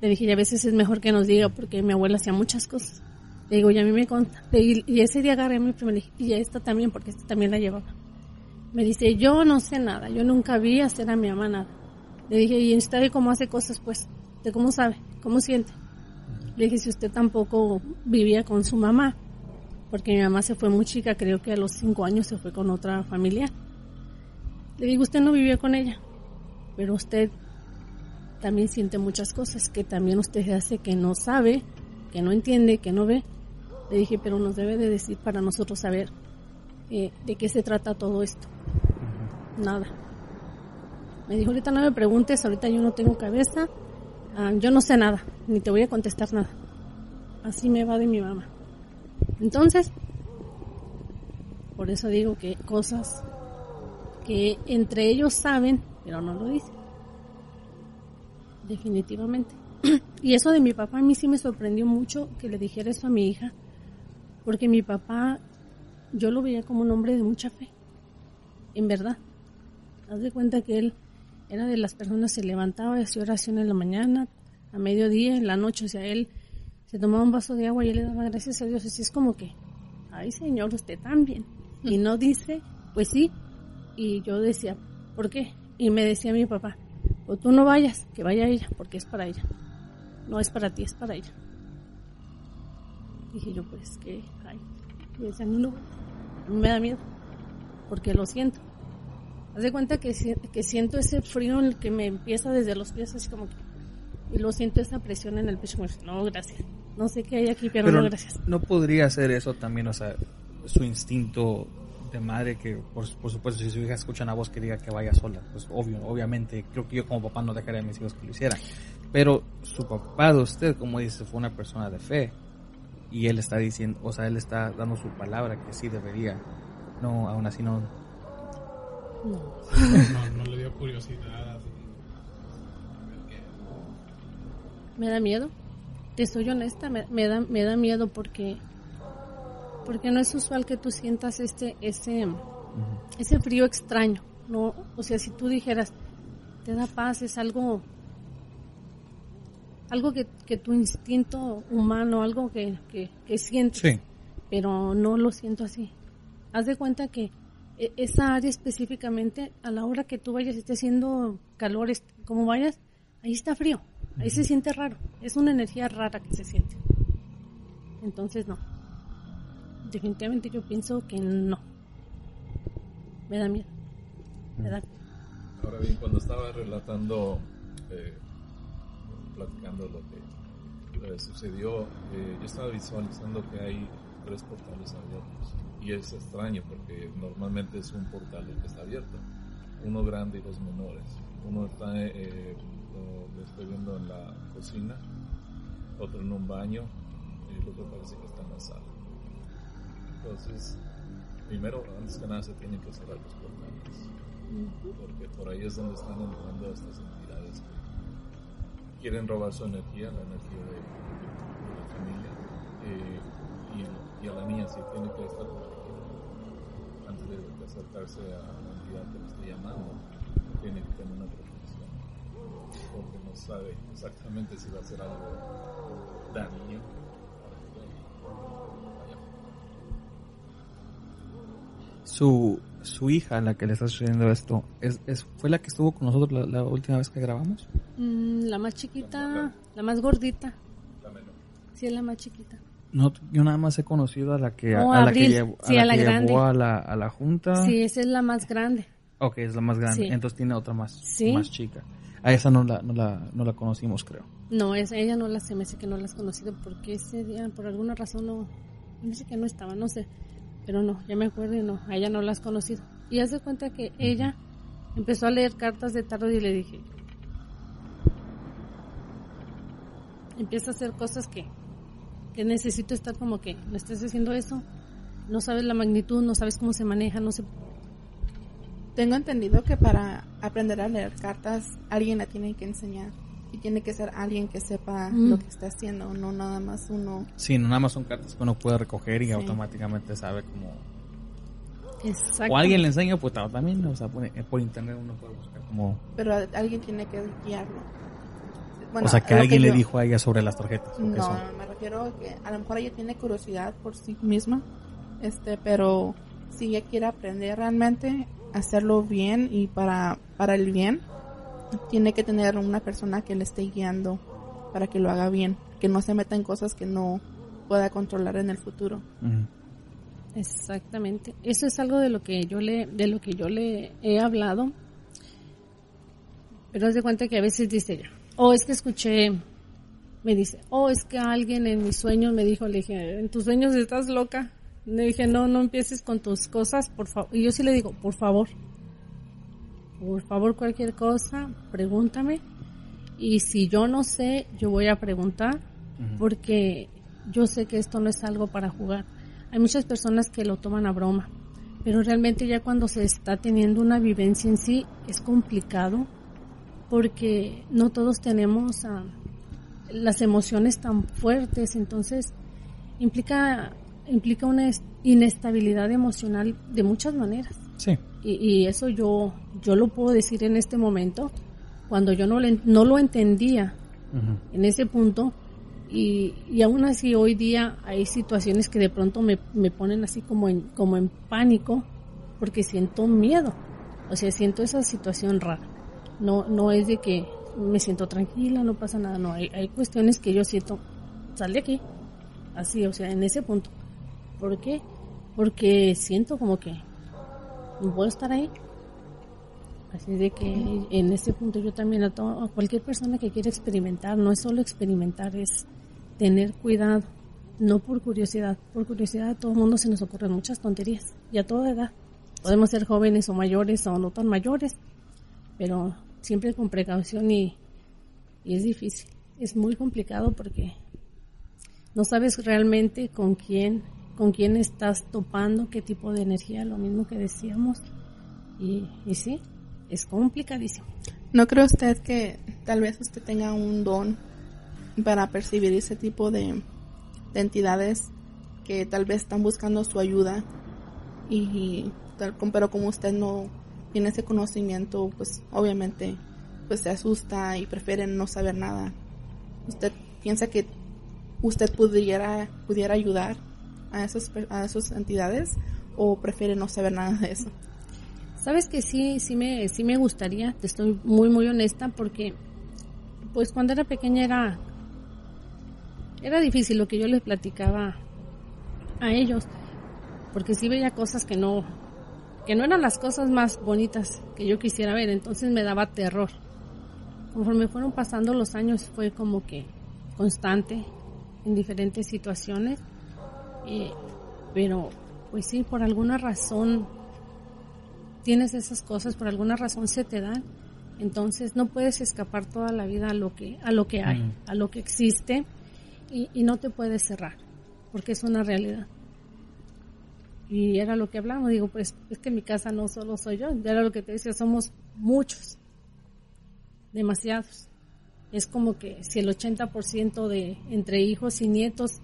Le dije, y a veces es mejor que nos diga porque mi abuela hacía muchas cosas. Le digo, y a mí me conta. Y, ese día agarré a mi prima y a esta también, porque esta también la llevaba. Me dice, yo no sé nada, yo nunca vi hacer a mi mamá nada. Le dije, ¿y usted cómo hace cosas, pues? ¿De cómo sabe? ¿Cómo siente? Le dije, si usted tampoco vivía con su mamá, porque mi mamá se fue muy chica, creo que a los cinco años se fue con otra familia. Le digo, usted no vivía con ella, pero usted también siente muchas cosas que también usted hace que no sabe, que no entiende, que no ve. Le dije, pero nos debe de decir para nosotros saber eh, de qué se trata todo esto. Nada. Me dijo, ahorita no me preguntes, ahorita yo no tengo cabeza, ah, yo no sé nada, ni te voy a contestar nada. Así me va de mi mamá. Entonces, por eso digo que cosas que entre ellos saben, pero no lo dicen definitivamente. y eso de mi papá a mí sí me sorprendió mucho que le dijera eso a mi hija, porque mi papá yo lo veía como un hombre de mucha fe, en verdad. Haz de cuenta que él era de las personas que se levantaba y hacía oración en la mañana, a mediodía, en la noche, o sea, él se tomaba un vaso de agua y él le daba gracias a Dios. Así es como que, ay Señor, usted también. Y no dice, pues sí. Y yo decía, ¿por qué? Y me decía mi papá, o tú no vayas, que vaya ella, porque es para ella. No es para ti, es para ella. Dije yo, pues que, ay. Y decía, no, me da miedo, porque lo siento. Haz de cuenta que, que siento ese frío en el que me empieza desde los pies, así como que, y lo siento esa presión en el pecho, no, gracias. No sé qué hay aquí, pero, no, gracias. No podría ser eso también, o sea, su instinto de madre que, por, supuesto, si su hija escucha una voz que diga que vaya sola, pues obvio, obviamente, creo que yo como papá no dejaría a mis hijos que lo hicieran. Pero su papá de usted, como dice, fue una persona de fe. Y él está diciendo, o sea, él está dando su palabra que sí debería. No, aún así no. No, no, le dio curiosidad. Me da miedo te soy honesta, me, da, me da miedo porque, porque no es usual que tú sientas este, ese, ese frío extraño, ¿no? O sea, si tú dijeras, te da paz, es algo, algo que, que tu instinto humano, algo que, que, que sientes, pero no lo siento así. Haz de cuenta que esa área específicamente, a la hora que tú vayas, esté haciendo calor, como vayas, ahí está frío. Ahí se siente raro. Es una energía rara que se siente. Entonces no. Definitivamente yo pienso que no. Me da miedo. Me da Ahora bien, cuando estaba relatando, eh, platicando lo que eh, sucedió, eh, yo estaba visualizando que hay tres portales abiertos. Y es extraño porque normalmente es un portal el que está abierto. Uno grande y dos menores. Uno está lo, estoy viendo en la cocina, otro en un baño y el otro parece que está en la sala. Entonces, primero, antes que nada, se tienen que cerrar los portales, porque por ahí es donde están entrando estas entidades que quieren robar su energía, la energía de, la familia, eh, si tiene que estar antes de, acercarse a la entidad que le está llamando, tiene que tener una porque no sabe exactamente si va a ser algo dañino. Su, su hija, la que le está sucediendo esto, ¿es, es, ¿fue la que estuvo con nosotros la, última vez que grabamos? Mm, la más chiquita, la más gordita. La menor. Sí, es la más chiquita. No, yo nada más he conocido a la que, a, la que, llevó, a la, llevó a la, a la junta. Sí, esa es la más grande. Ok, es la más grande. Entonces tiene otra más, más chica. A esa no la, no la, no la conocimos, creo. No, esa, ella no la se me hace que no la has conocido porque ese día, por alguna razón, no. Me dice que no estaba, no sé. Pero no, ya me acuerdo y no, a ella no la has conocido. Y hace cuenta que ella empezó a leer cartas de tarot y le dije. Empieza a hacer cosas que, que necesito estar como que, ¿no estás haciendo eso? No sabes la magnitud, no sabes cómo se maneja, no sé tengo entendido que para aprender a leer cartas alguien la tiene que enseñar y tiene que ser alguien que sepa mm. lo que está haciendo, no nada más uno. Sí, no nada más son cartas que uno puede recoger y automáticamente sabe cómo. O alguien le enseña, pues también, o sea, por, internet uno puede buscar como. Pero alguien tiene que guiarlo. O sea, que alguien le dijo a ella sobre las tarjetas. No, me refiero a que a lo mejor ella tiene curiosidad por sí misma, este, pero si ella quiere aprender realmente, hacerlo bien y para, para el bien, tiene que tener una persona que le esté guiando para que lo haga bien, que no se meta en cosas que no pueda controlar en el futuro. Exactamente. Eso es algo de lo que yo le de lo que yo le he hablado. Pero haz de cuenta que a veces dice, "Oh, es que escuché me dice, "Oh, es que alguien en mis sueños me dijo, le dije, "En tus sueños estás loca." Le dije, no, no empieces con tus cosas, por favor. Y yo sí le digo, por favor, por favor, cualquier cosa, pregúntame. Y si yo no sé, yo voy a preguntar, porque yo sé que esto no es algo para jugar. Hay muchas personas que lo toman a broma, pero realmente ya cuando se está teniendo una vivencia en sí, es complicado, porque no todos tenemos ah, las emociones tan fuertes, entonces implica implica una es- inestabilidad emocional de muchas maneras. Sí. Y, y eso yo, yo lo puedo decir en este momento, cuando yo no, le- no lo entendía en ese punto. Y, y aún así hoy día hay situaciones que de pronto me, me ponen así como en, como en pánico porque siento miedo. O sea, siento esa situación rara. No, no es de que me siento tranquila, no pasa nada. No, hay, cuestiones que yo siento, sal de aquí. Así, o sea, en ese punto. ¿Por qué? Porque siento como que no puedo estar ahí. Así de que en este punto yo también a, to- a cualquier persona que quiera experimentar, no es solo experimentar, es tener cuidado, no por curiosidad. Por curiosidad a todo el mundo se nos ocurren muchas tonterías y a toda edad. Podemos ser jóvenes o mayores o no tan mayores, pero siempre con precaución y, y es difícil. Es muy complicado porque no sabes realmente con quién, con quién estás topando, qué tipo de energía, lo mismo que decíamos. Y, y sí, es complicadísimo. ¿No cree usted que tal vez usted tenga un don para percibir ese tipo de, de entidades que tal vez están buscando su ayuda y tal com- pero como usted no tiene ese conocimiento, pues obviamente pues se asusta y prefiere no saber nada. ¿Usted piensa que usted pudiera pudiera ayudar a per- a esas entidades o prefiere no saber nada de eso? Sabes que sí, sí me, sí me gustaría, te estoy muy, muy honesta, porque pues cuando era pequeña era, era difícil lo que yo les platicaba a ellos, porque sí veía cosas que no, que no eran las cosas más bonitas que yo quisiera ver, entonces me daba terror. Conforme fueron pasando los años fue como que constante en diferentes situaciones, eh, pero pues sí, por alguna razón tienes esas cosas, por alguna razón se te dan, entonces no puedes escapar toda la vida a lo que, a lo que hay, a lo que existe y, y no te puedes cerrar, porque es una realidad. Y era lo que hablamos, digo, pues es que en mi casa no solo soy yo, era lo que te decía, somos muchos, demasiados. Es como que si el 80% de entre hijos y nietos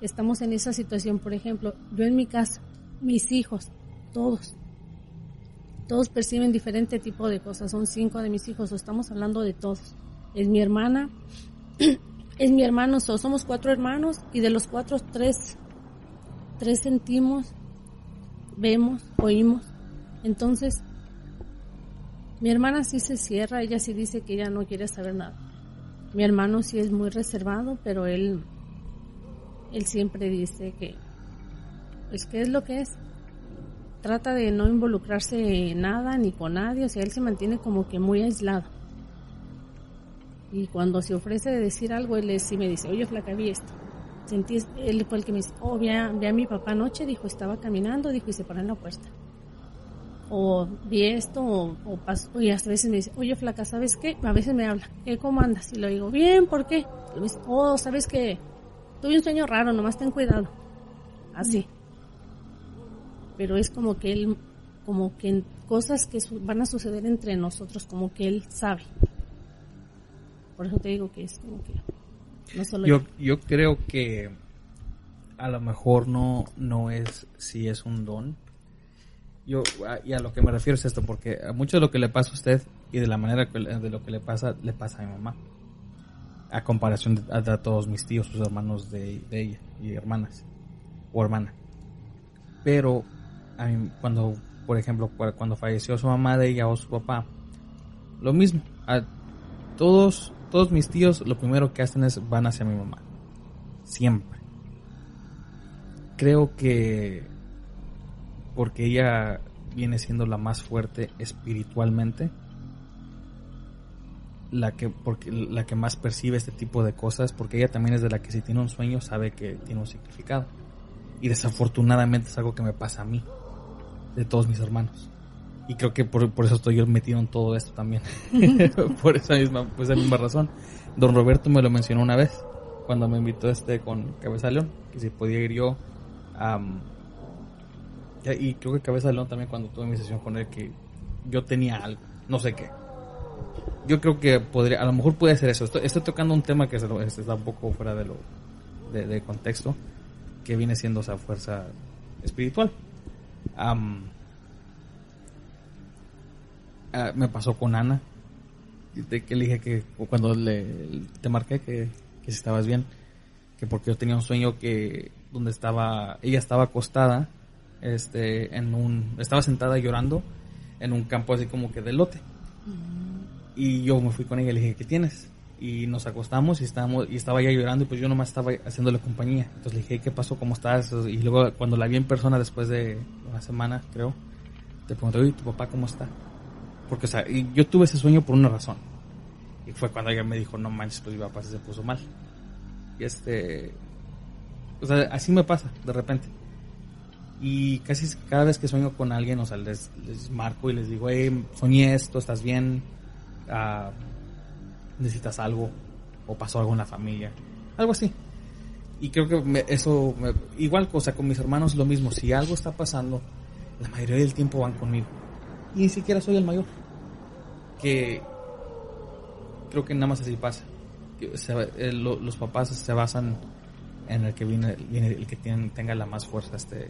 estamos en esa situación, por ejemplo, yo en mi casa, mis hijos, todos, todos perciben diferente tipo de cosas. Son cinco de mis hijos, estamos hablando de todos. Es mi hermana, es mi hermano, so- somos cuatro hermanos y de los cuatro, tres, tres sentimos, vemos, oímos. Entonces, mi hermana sí se cierra, ella sí dice que ella no quiere saber nada. Mi hermano sí es muy reservado, pero él, él siempre dice que, pues, ¿qué es lo que es? trata de no involucrarse en nada ni con nadie, o sea, él se mantiene como que muy aislado. Y cuando se ofrece de decir algo, él sí me dice, oye, flaca, vi esto. Sentí, él fue el que me dice, oh, vi a, vi a mi papá anoche, dijo, estaba caminando, dijo, y se paró en la puerta. O vi esto, o, pasó, y a veces me dice, oye, flaca, ¿sabes qué? A veces me habla, ¿qué, cómo andas? Y le digo, bien, ¿por qué? Y me dice, oh, ¿sabes qué? Tuve un sueño raro, nomás ten cuidado. Así pero es como que él, como que cosas que van a suceder entre nosotros, como que él sabe. Por eso te digo que es como que no solo Yo, yo creo que a lo mejor no, no es si es un don. Yo, y a lo que me refiero es esto, porque a mucho de lo que le pasa a usted y de la manera que de lo que le pasa, le pasa a mi mamá. A comparación de, a, todos mis tíos, sus hermanos de, de ella y hermanas, o hermana. Pero a mí, cuando, por ejemplo, cu- cuando falleció su mamá de ella o su papá, lo mismo. A todos, todos mis tíos lo primero que hacen es van hacia mi mamá. Siempre. Creo que porque ella viene siendo la más fuerte espiritualmente, la que porque la que más percibe este tipo de cosas, porque ella también es de la que si tiene un sueño sabe que tiene un significado. Y desafortunadamente es algo que me pasa a mí, de todos mis hermanos. Y creo que por, por eso estoy yo metido en todo esto también. por esa misma, por esa misma razón. Don Roberto me lo mencionó una vez, cuando me invitó este con Cabeza de León, que si podía ir yo. ya- y creo que Cabeza de León también cuando tuve mi sesión con él, que yo tenía algo, no sé qué. Yo creo que podría, a lo mejor puede ser eso. Estoy, estoy tocando un tema que se lo- está un poco fuera de lo de, de contexto. que viene siendo esa fuerza espiritual. Am, ah, me pasó con Ana, de que le dije que cuando le, te marqué que, que si estabas bien, que porque yo tenía un sueño que donde estaba, ella estaba acostada, este, en un, estaba sentada llorando en un campo así como que de lote. Y yo me fui con ella y le dije, ¿qué tienes? Y nos acostamos y estábamos, y estaba ella llorando y pues yo nomás estaba haciéndole compañía. Entonces le dije, ¿qué pasó? ¿Cómo estás? Y luego cuando la vi en persona después de una semana, creo, te pregunté, oye, ¿tu papá cómo está? Porque, o sea, yo tuve ese sueño por una razón. Y fue cuando ella me dijo, no manches, pues mi papá se puso mal. Y este, o sea, así me pasa, de repente. Y casi cada vez que sueño con alguien, o sea, les, marco y les digo, hey, soñé esto, estás bien, Ah, necesitas algo, o pasó algo en la familia, algo así. Y creo que me- eso, igual cosa con mis hermanos, lo mismo, si algo está pasando, la mayoría del tiempo van conmigo. Y ni siquiera soy el mayor. Que creo que nada más así pasa. Se- eh, lo- los papás se basan en el que viene, viene el que tiene- tenga la más fuerza este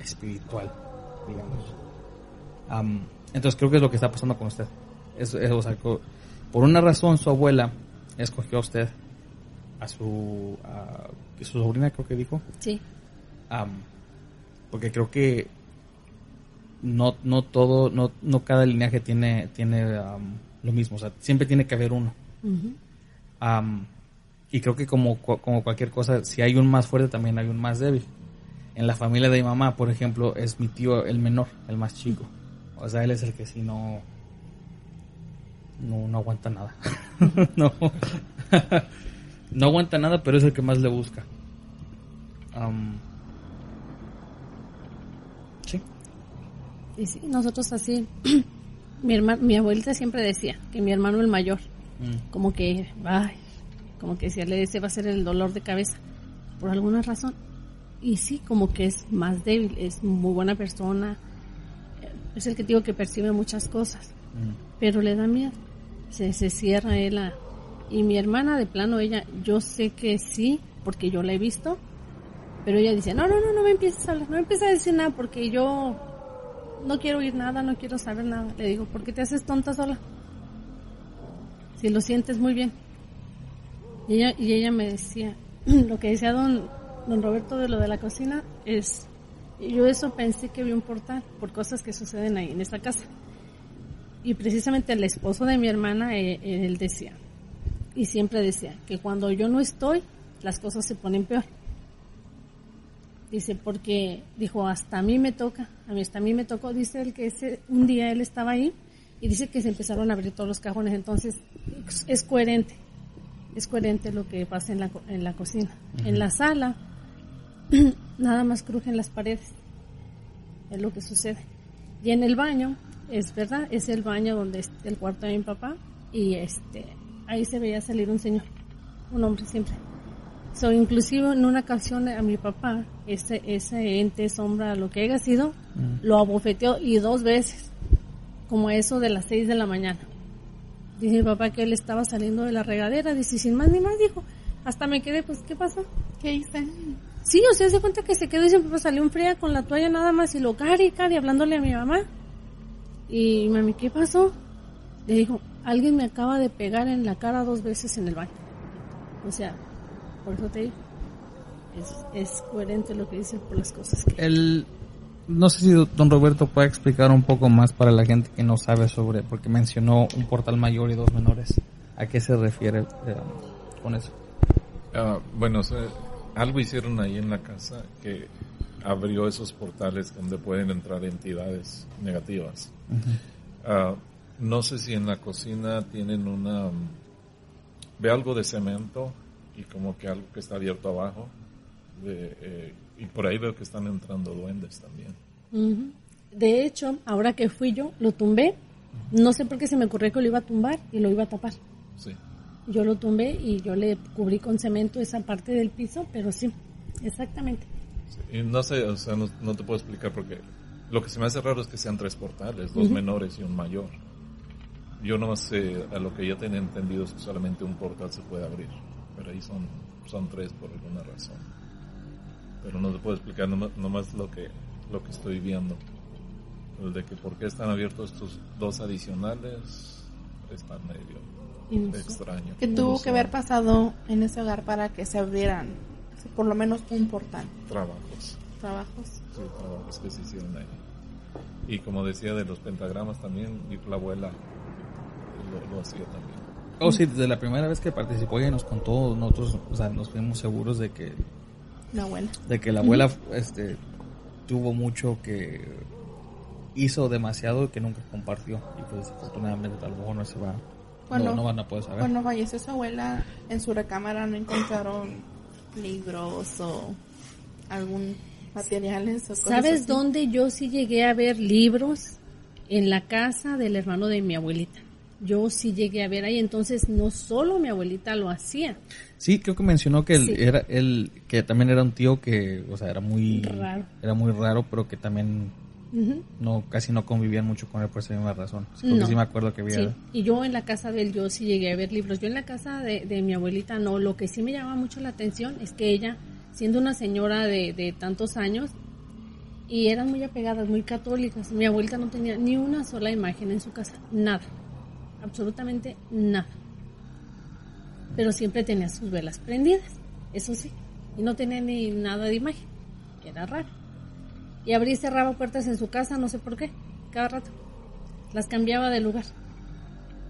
espiritual, digamos. Am, entonces creo que es lo que está pasando con usted. Es, es, o sea, co- por una razón su abuela escogió a usted, a su, a, su sobrina creo que dijo, Sí. Am, porque creo que no no todo no no cada linaje tiene tiene am, lo mismo o sea siempre tiene que haber uno. Am, y creo que como como cualquier cosa si hay un más fuerte también hay un más débil. En la familia de mi mamá por ejemplo es mi tío el menor el más chico. O sea él es el que si no no no aguanta nada. No. No aguanta nada pero es el que más le busca. Am, Y sí, nosotros así. mi, herma- mi abuelita siempre decía que mi hermano el mayor, Mm. como que, ay, como que decía, le ese va a ser el dolor de cabeza, por alguna razón. Y sí, como que es más débil, es muy buena persona, es el que digo que percibe muchas cosas, Mm. pero le da miedo, se, se cierra él a... Y mi hermana, de plano, ella, yo sé que sí, porque yo la he visto, pero ella dice, no, no, no, no me empieces a hablar, no me empieces a decir nada, porque yo no quiero oír nada, no quiero saber nada. Le digo, ¿por qué te haces tonta sola? Si lo sientes muy bien. Y ella, y me decía, lo que decía don, don Roberto de lo de la cocina es, yo eso pensé que vi un portal por cosas que suceden ahí en esta casa. Y precisamente el esposo de mi hermana, eh, él decía, y siempre decía, que cuando yo no estoy, las cosas se ponen peor. Dice, porque, dijo, hasta a mí me toca, a mí hasta a mí me tocó, dice él que ese, un día él estaba ahí y dice que se empezaron a abrir todos los cajones, entonces es, coherente, es coherente lo que pasa en la, en la cocina. En la sala, nada más crujen las paredes, es lo que sucede. Y en el baño, es verdad, es el baño donde es el cuarto de mi papá y este, ahí se veía salir un señor, un hombre siempre. So, inclusive en una ocasión a mi papá, ese, ese ente, sombra, lo que haya sido, lo abofeteó y dos veces, como eso de las seis de la mañana. Dice mi papá que él estaba saliendo de la regadera, dice, sin más ni más, dijo, hasta me quedé, pues, ¿qué pasó? ¿Qué hice? Sí, o sea, se cuenta que se quedó y siempre salió un fría con la toalla nada más y lo cari, cari, hablándole a mi mamá. Y mami, ¿qué pasó? Le dijo, alguien me acaba de pegar en la cara dos veces en el baño. O sea, por eso te digo, es, es coherente lo que dice por las cosas que... El, no sé si don Roberto puede explicar un poco más para la gente que no sabe sobre, porque mencionó un portal mayor y dos menores. ¿A qué se refiere eh, con eso? Ah, bueno, algo hicieron ahí en la casa que abrió esos portales donde pueden entrar entidades negativas. Ah, no sé si en la cocina tienen una... mm, Ve algo de cemento y como que algo que está abierto abajo. de, eh, y por ahí veo que están entrando duendes también. De hecho, ahora que fui yo, lo tumbé. No sé por qué se me ocurrió que lo iba a tumbar y lo iba a tapar. Sí. Yo lo tumbé y yo le cubrí con cemento esa parte del piso, pero sí, exactamente. Sí, Y no sé, o sea, no, no te puedo explicar porque lo que se me hace raro es que sean tres portales, dos Ujú. menores y un mayor. Yo no sé, a lo que ya tenía entendido es que solamente un portal se puede abrir, pero ahí son, son tres por alguna razón. pero no te puedo explicar nomás, nomás lo que lo que estoy viendo. El de que por qué están abiertos estos dos adicionales está medio extraño. ¿Qué tuvo que haber pasado en ese hogar para que se abrieran por lo menos un portal? Trabajos. Trabajos. Sí, trabajos que se hicieron ahí. Y como decía de los pentagramas también, mi la abuela lo, lo hacía también. Oh, sí, desde la primera vez que participó ella nos contó, nosotros, o sea, nos fuimos seguros de que, La abuela. de que la abuela, este, tuvo mucho que hizo demasiado y que nunca compartió. Y pues desafortunadamente a lo mejor no se va, Cuando- no, no van a poder saber. Cuando falleció su abuela, en su recámara no encontraron libros o algún materiales o cosas ¿Sabes así? dónde yo sí llegué a ver libros? En la casa del hermano de mi abuelita. Yo sí llegué a ver ahí, entonces no solo mi abuelita lo hacía. Sí, creo que mencionó que él Sí. era él que también era un tío que, o sea, era muy Raro. era muy raro, pero que también no casi no convivían mucho con él por esa misma razón. Que No. sí me acuerdo que había Sí, y yo en la casa de él, yo sí llegué a ver libros. Yo en la casa de, de mi abuelita no. Lo que sí me llama mucho la atención es que ella, siendo una señora de, de tantos años, y eran muy apegadas, muy católicas, mi abuelita no tenía ni una sola imagen en su casa, nada, absolutamente nada. Pero siempre tenía sus velas prendidas, eso sí, y no tenía ni nada de imagen, era raro. Y abría y cerraba puertas en su casa, no sé por qué, cada rato. Las cambiaba de lugar.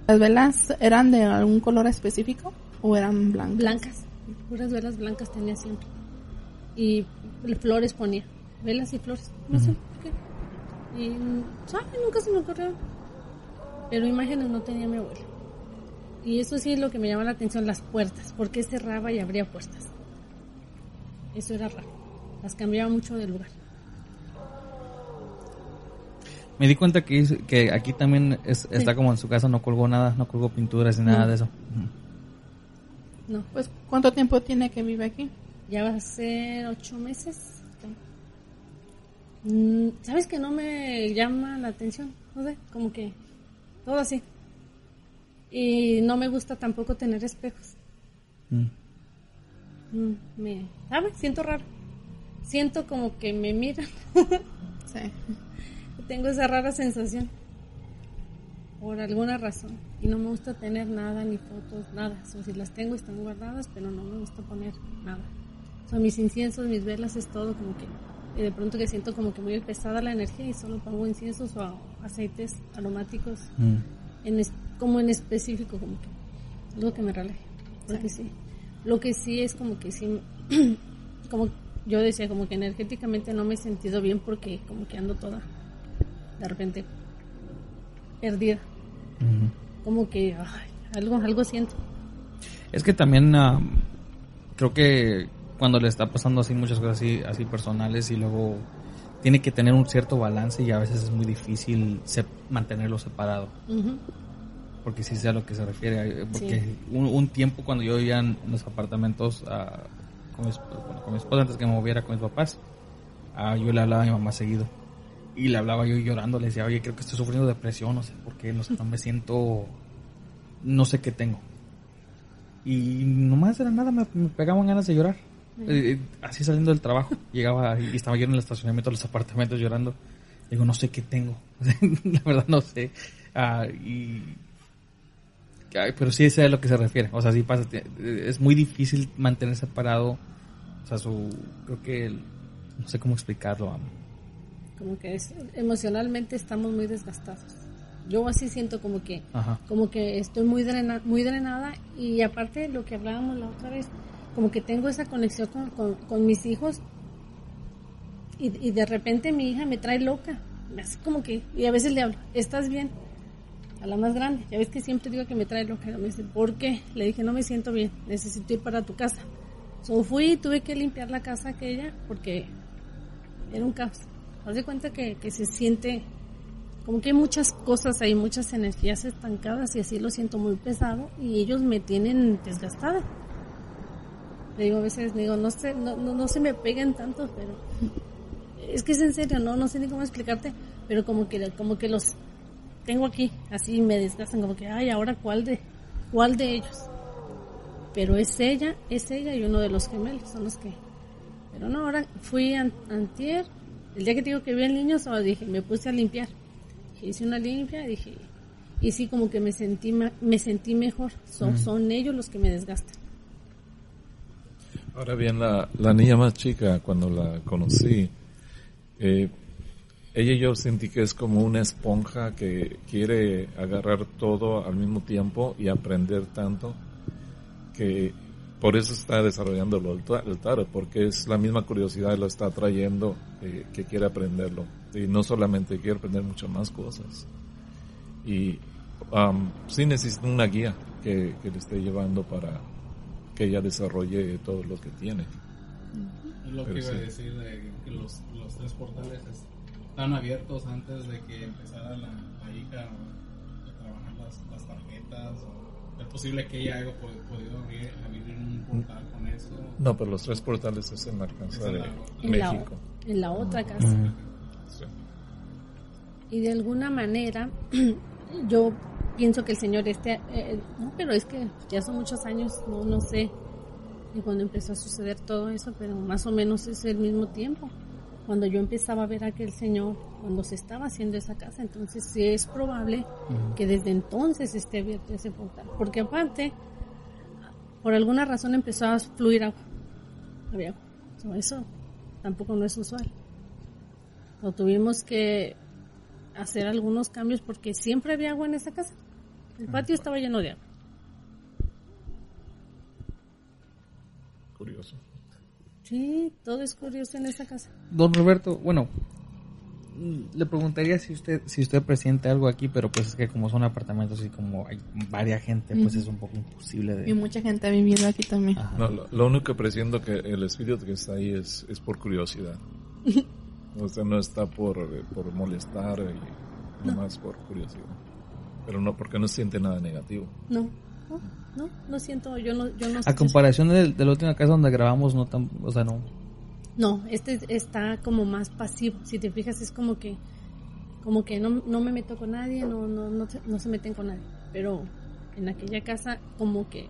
¿Las velas eran de algún color específico o eran blancas? Blancas, puras velas blancas tenía siempre. Y flores ponía, velas y flores, no sé por qué. Y, ¿sabe? Nunca se me ocurrió. Pero imágenes no tenía mi abuela. Y eso sí es lo que me llama la atención, las puertas. porque cerraba y abría puertas? Eso era raro. Las cambiaba mucho de lugar. Me di cuenta que, que aquí también es- está como en su casa, no colgó nada, no colgó pinturas ni nada No. de eso. No, Pues, ¿cuánto tiempo tiene que vive aquí? ya va a ser ocho meses. Mm, ¿Sabes que no me llama la atención? No sé, como que todo así. Y no me gusta tampoco tener espejos. Mm. Mm, me, ¿sabes? Siento raro. Siento como que me miran. Sí. Tengo esa rara sensación. Por alguna razón. Y no me gusta tener nada, ni fotos, nada. O si las tengo están guardadas, pero no me gusta poner nada. O sea, mis inciensos, mis velas, es todo como que... y de pronto que siento como que muy pesada la energía y solo pongo inciensos o aceites aromáticos. Mm. En es- como en específico, como que... Algo que me relaje. Porque sí. Lo que sí es como que sí... como yo decía, como que energéticamente no me he sentido bien porque como que ando toda de repente perdida. Como que ay, algo, algo siento. Es que también ah, creo que cuando le está pasando así muchas cosas así, así personales y luego tiene que tener un cierto balance y a veces es muy difícil se- mantenerlo separado. Ujú. Porque sí sé a lo que se refiere. Porque Sí. un, un tiempo cuando yo vivía en los apartamentos ah, con, mi, bueno, con mi esposa antes que me moviera con mis papás, ah, yo le hablaba a mi mamá seguido. Y le hablaba yo llorando, le decía, oye, creo que estoy sufriendo depresión, no sé por qué, no sé, no me siento, no sé qué tengo. Y nomás era nada, me, me pegaban ganas de llorar. Eh, eh, así saliendo del trabajo, llegaba y estaba yo en el estacionamiento de los apartamentos llorando. Digo, no sé qué tengo. La verdad no sé. Ah, y Ay, pero sí sé a lo que se refiere. O sea, sí pasa. te- Es muy difícil mantener separado. O sea, su. Creo que. el- no sé cómo explicarlo. Como que es, emocionalmente estamos muy desgastados. Yo así siento como que Ajá. como que estoy muy drena, muy drenada y aparte lo que hablábamos la otra vez, como que tengo esa conexión con, con, con mis hijos y, y de repente mi hija me trae loca, hace como que, y a veces le hablo, ¿estás bien? A la más grande, ya ves que siempre digo que me trae loca, me dice, ¿por qué? Le dije, no me siento bien, necesito ir para tu casa. So fui y tuve que limpiar la casa aquella porque era un caos. Haz de cuenta que, que se siente como que hay muchas cosas ahí, muchas energías estancadas y así lo siento muy pesado y ellos me tienen desgastada. Le digo a veces, digo, no sé, no, no, no se me peguen tanto, pero es que es en serio, no, no sé ni cómo explicarte, pero como que, como que los tengo aquí, así me desgastan, como que, ay, ahora cuál de, cuál de ellos. Pero es ella, es ella y uno de los gemelos, son los que Pero no, ahora fui an- antier, el día que te digo que vi al niño, solo dije, me puse a limpiar. Hice una limpia, dije, y sí como que me sentí me sentí mejor. Son, son ellos los que me desgastan. Ahora bien, la, niña más chica, cuando la conocí, eh, ella y yo sentí que es como una esponja que quiere agarrar todo al mismo tiempo y aprender tanto que por eso está desarrollando el tarot, porque es la misma curiosidad lo está trayendo eh, que quiere aprenderlo. Y no solamente quiere aprender muchas más cosas. Y um, sí necesita una guía que, que le esté llevando para que ella desarrolle todo lo que tiene. Es lo Pero que iba sí. a decir de que los, los tres portales es- están abiertos antes de que empezara la, la hija a trabajar las, las tarjetas. O es posible que ella haya po- podido abrir, abrir un portal con eso. No, pero los tres portales es en la casa Es en de la- En la, México. en la otra casa. Ujú. Sí. Y de alguna manera, yo pienso que el Señor este, eh, no, pero es que ya son muchos años, no, no sé, de cuando empezó a suceder todo eso, pero más o menos es el mismo tiempo. Cuando yo empezaba a ver a aquel Señor, cuando se estaba haciendo esa casa, entonces sí es probable que desde entonces esté abierto ese portal. Porque aparte, por alguna razón empezó a fluir agua. Había agua. So, eso tampoco no es usual. Lo tuvimos que hacer algunos cambios porque siempre había agua en esa casa. El patio estaba lleno de agua. Curioso. Sí, todo es curioso en esa casa. Don Roberto, bueno, le preguntaría si usted si usted presiente algo aquí, pero pues es que como son apartamentos y como hay varias gente, pues es un poco imposible Y mucha gente ha vivido aquí también. No, lo, lo único que presiento que el espíritu que está ahí es, es por curiosidad. O sea, no está por, por molestar y nomás por curiosidad. Pero no, porque no siente nada negativo. No, no, no, no siento, yo no, yo no A comparación de, de la última casa donde grabamos, no tan, o sea, no. No, este está como más pasivo. Si te fijas, es como que, como que no, no me meto con nadie, no, no, no, se, no se meten con nadie. Pero en aquella casa, como que.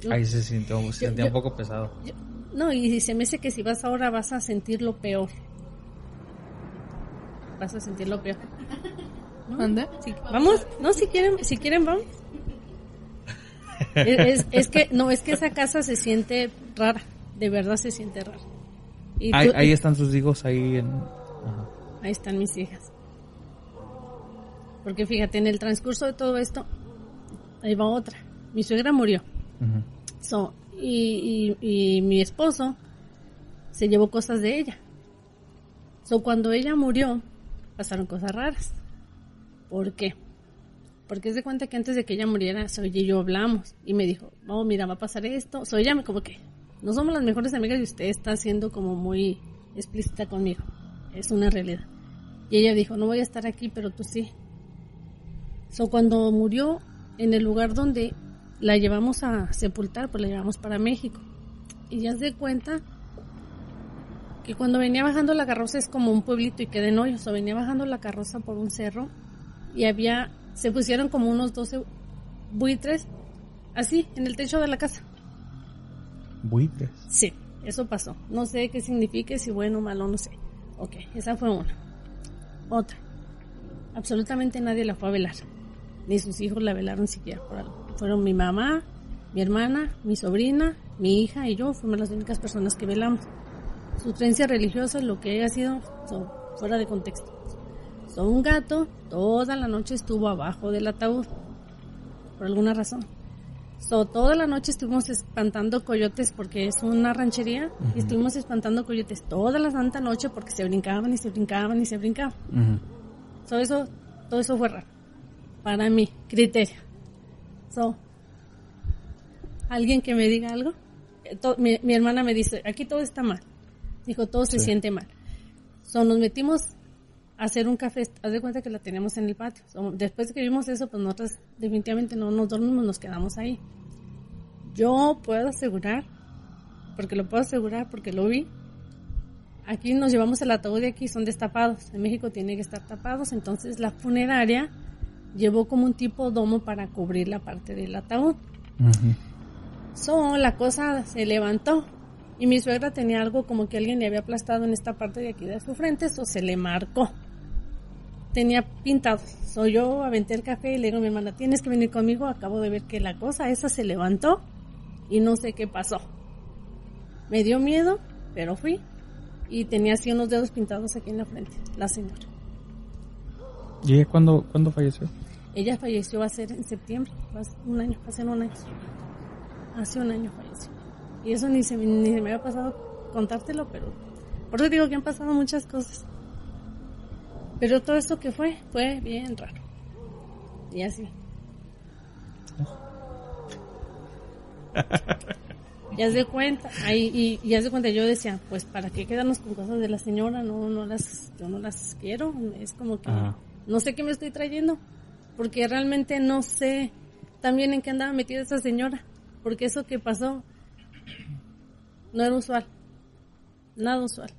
yo- Ahí se sintió, se sentía yo- un poco pesado. yo- no, y se me hace que si vas ahora vas a sentir lo peor. Vas a sentir lo peor. Sí, vamos, no, si quieren, si quieren, vamos. Es, es- que, no, es que esa casa se siente rara, de verdad se siente rara. Y Ahí, tú- ahí están sus hijos, ahí en... ajá. Ahí están mis hijas. Porque fíjate, en el transcurso de todo esto, ahí va otra. Mi suegra murió. Ujú. So, y, y- y mi esposo se llevó cosas de ella. So, cuando ella murió, pasaron cosas raras. ¿Por qué? Porque es de cuenta que antes de que ella muriera, Soy y yo hablamos. Y me dijo, oh, mira, va a pasar esto. Soy ella como que, no somos las mejores amigas y usted está siendo como muy explícita conmigo. Es una realidad. Y ella dijo, no voy a estar aquí, pero tú sí. So, cuando murió, en el lugar donde la llevamos a sepultar, pues la llevamos para México. Y ya se cuenta que cuando venía bajando la carroza es como un pueblito y queda en hoyos. O venía bajando la carroza por un cerro y había, se pusieron como unos 12 buitres así en el techo de la casa. Buitres. Sí, eso pasó. No sé qué signifique, si bueno o malo, no sé. Ok, esa fue una. Otra. Absolutamente nadie la fue a velar. Ni sus hijos la velaron siquiera por algo. Fueron mi mamá, mi hermana, mi sobrina, mi hija y yo. Fuimos las únicas personas que velamos. Su creencia religiosa, lo que haya sido, son fuera de contexto. Son un gato, toda la noche estuvo abajo del ataúd. Por alguna razón. So, toda la noche estuvimos espantando coyotes porque es una ranchería y estuvimos espantando coyotes toda la santa noche porque se brincaban y se brincaban y se brincaban. So, eso, todo eso fue raro. Para mi criterio. So, ¿alguien que me diga algo? Eh, to- mi, mi hermana me dice, aquí todo está mal. Dijo, todo se siente mal. So, nos metimos hacer un café. Haz de cuenta que la teníamos en el patio. Después de que vimos eso, pues nosotros definitivamente no nos dormimos, nos quedamos ahí. Yo puedo asegurar, porque lo puedo asegurar, porque lo vi. Aquí nos llevamos el ataúd y aquí son destapados. En México tiene que estar tapados. Entonces la funeraria llevó como un tipo domo para cubrir la parte del ataúd. Ujú. So, la cosa se levantó Y mi suegra tenía algo como que alguien le había aplastado en esta parte de aquí de su frente, eso se le marcó. Tenía pintado. Soy yo, aventé el café y le digo a mi hermana, tienes que venir conmigo, acabo de ver que la cosa esa se levantó y no sé qué pasó. Me dio miedo, pero fui y tenía así unos dedos pintados aquí en la frente, la señora. ¿Y ella cuándo, cuándo falleció? Ella falleció va a ser en septiembre, hace un año, hace un año. Hace un año falleció. Y eso ni se, ni se me había pasado contártelo, pero por eso digo que han pasado muchas cosas. Pero todo esto que fue, fue bien raro. Y así. ya se cuenta, ahí, y, y ya se cuenta, yo decía, pues para qué quedarnos con cosas de la señora, no, no las, yo no las quiero, es como que Ajá. no sé qué me estoy trayendo, porque realmente no sé también en qué andaba metida esa señora, porque eso que pasó no era usual, nada usual.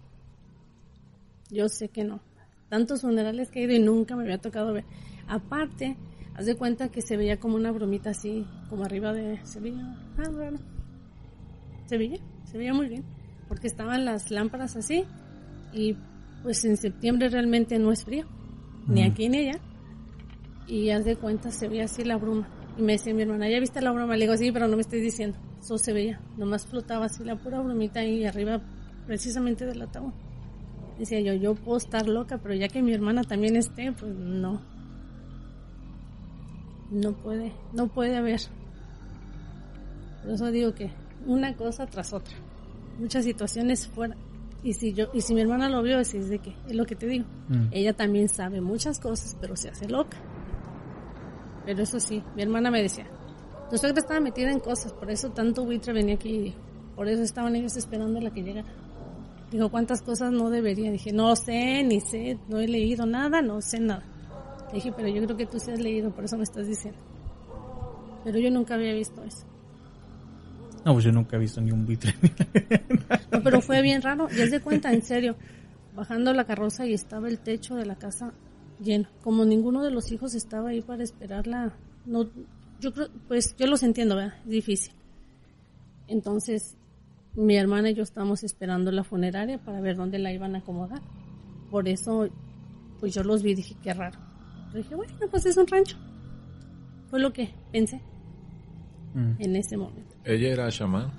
Yo sé que no. Tantos funerales que he ido y nunca me había tocado ver. Aparte, haz de cuenta que se veía como una bromita así, como arriba de Sevilla. Ah, raro. Se veía, se veía muy bien, porque estaban las lámparas así y pues en septiembre realmente no es frío, ni aquí ni allá. Y haz de cuenta se veía así la bruma. Y me decía mi hermana, ¿ya viste la broma? Le digo, sí, pero no me estés diciendo. Eso se veía, nomás flotaba así la pura bromita ahí arriba precisamente del ataúd. Decía yo, yo puedo estar loca, pero ya que mi hermana también esté, pues no. No puede, no puede haber. Por eso digo que una cosa tras otra. Muchas situaciones fuera. Y si yo, y si mi hermana lo vio, es de que, es lo que te digo. Mm. Ella también sabe muchas cosas, pero se hace loca. Pero eso sí, mi hermana me decía, tu suegra estaba metida en cosas, por eso tanto buitre venía aquí y dijo, por eso estaban ellos esperando a la que llegara. Dijo, ¿cuántas cosas no debería? Dije, no sé, ni sé, no he leído nada, no sé nada. Le dije, pero yo creo que tú sí has leído, por eso me estás diciendo. Pero yo nunca había visto eso. No, pues yo nunca he visto ni un buitre. No, pero fue bien raro. Ya se cuenta, en serio. Bajando la carroza y estaba el techo de la casa lleno. Como ninguno de los hijos estaba ahí para esperarla. No, yo creo, pues yo los entiendo, ¿verdad? Es difícil. Entonces, mi hermana y yo estábamos esperando la funeraria para ver dónde la iban a acomodar. Por eso, pues yo los vi y dije, qué raro. Pero dije, bueno, pues es un rancho. Fue lo que pensé Mm. en ese momento. Ella era chamán,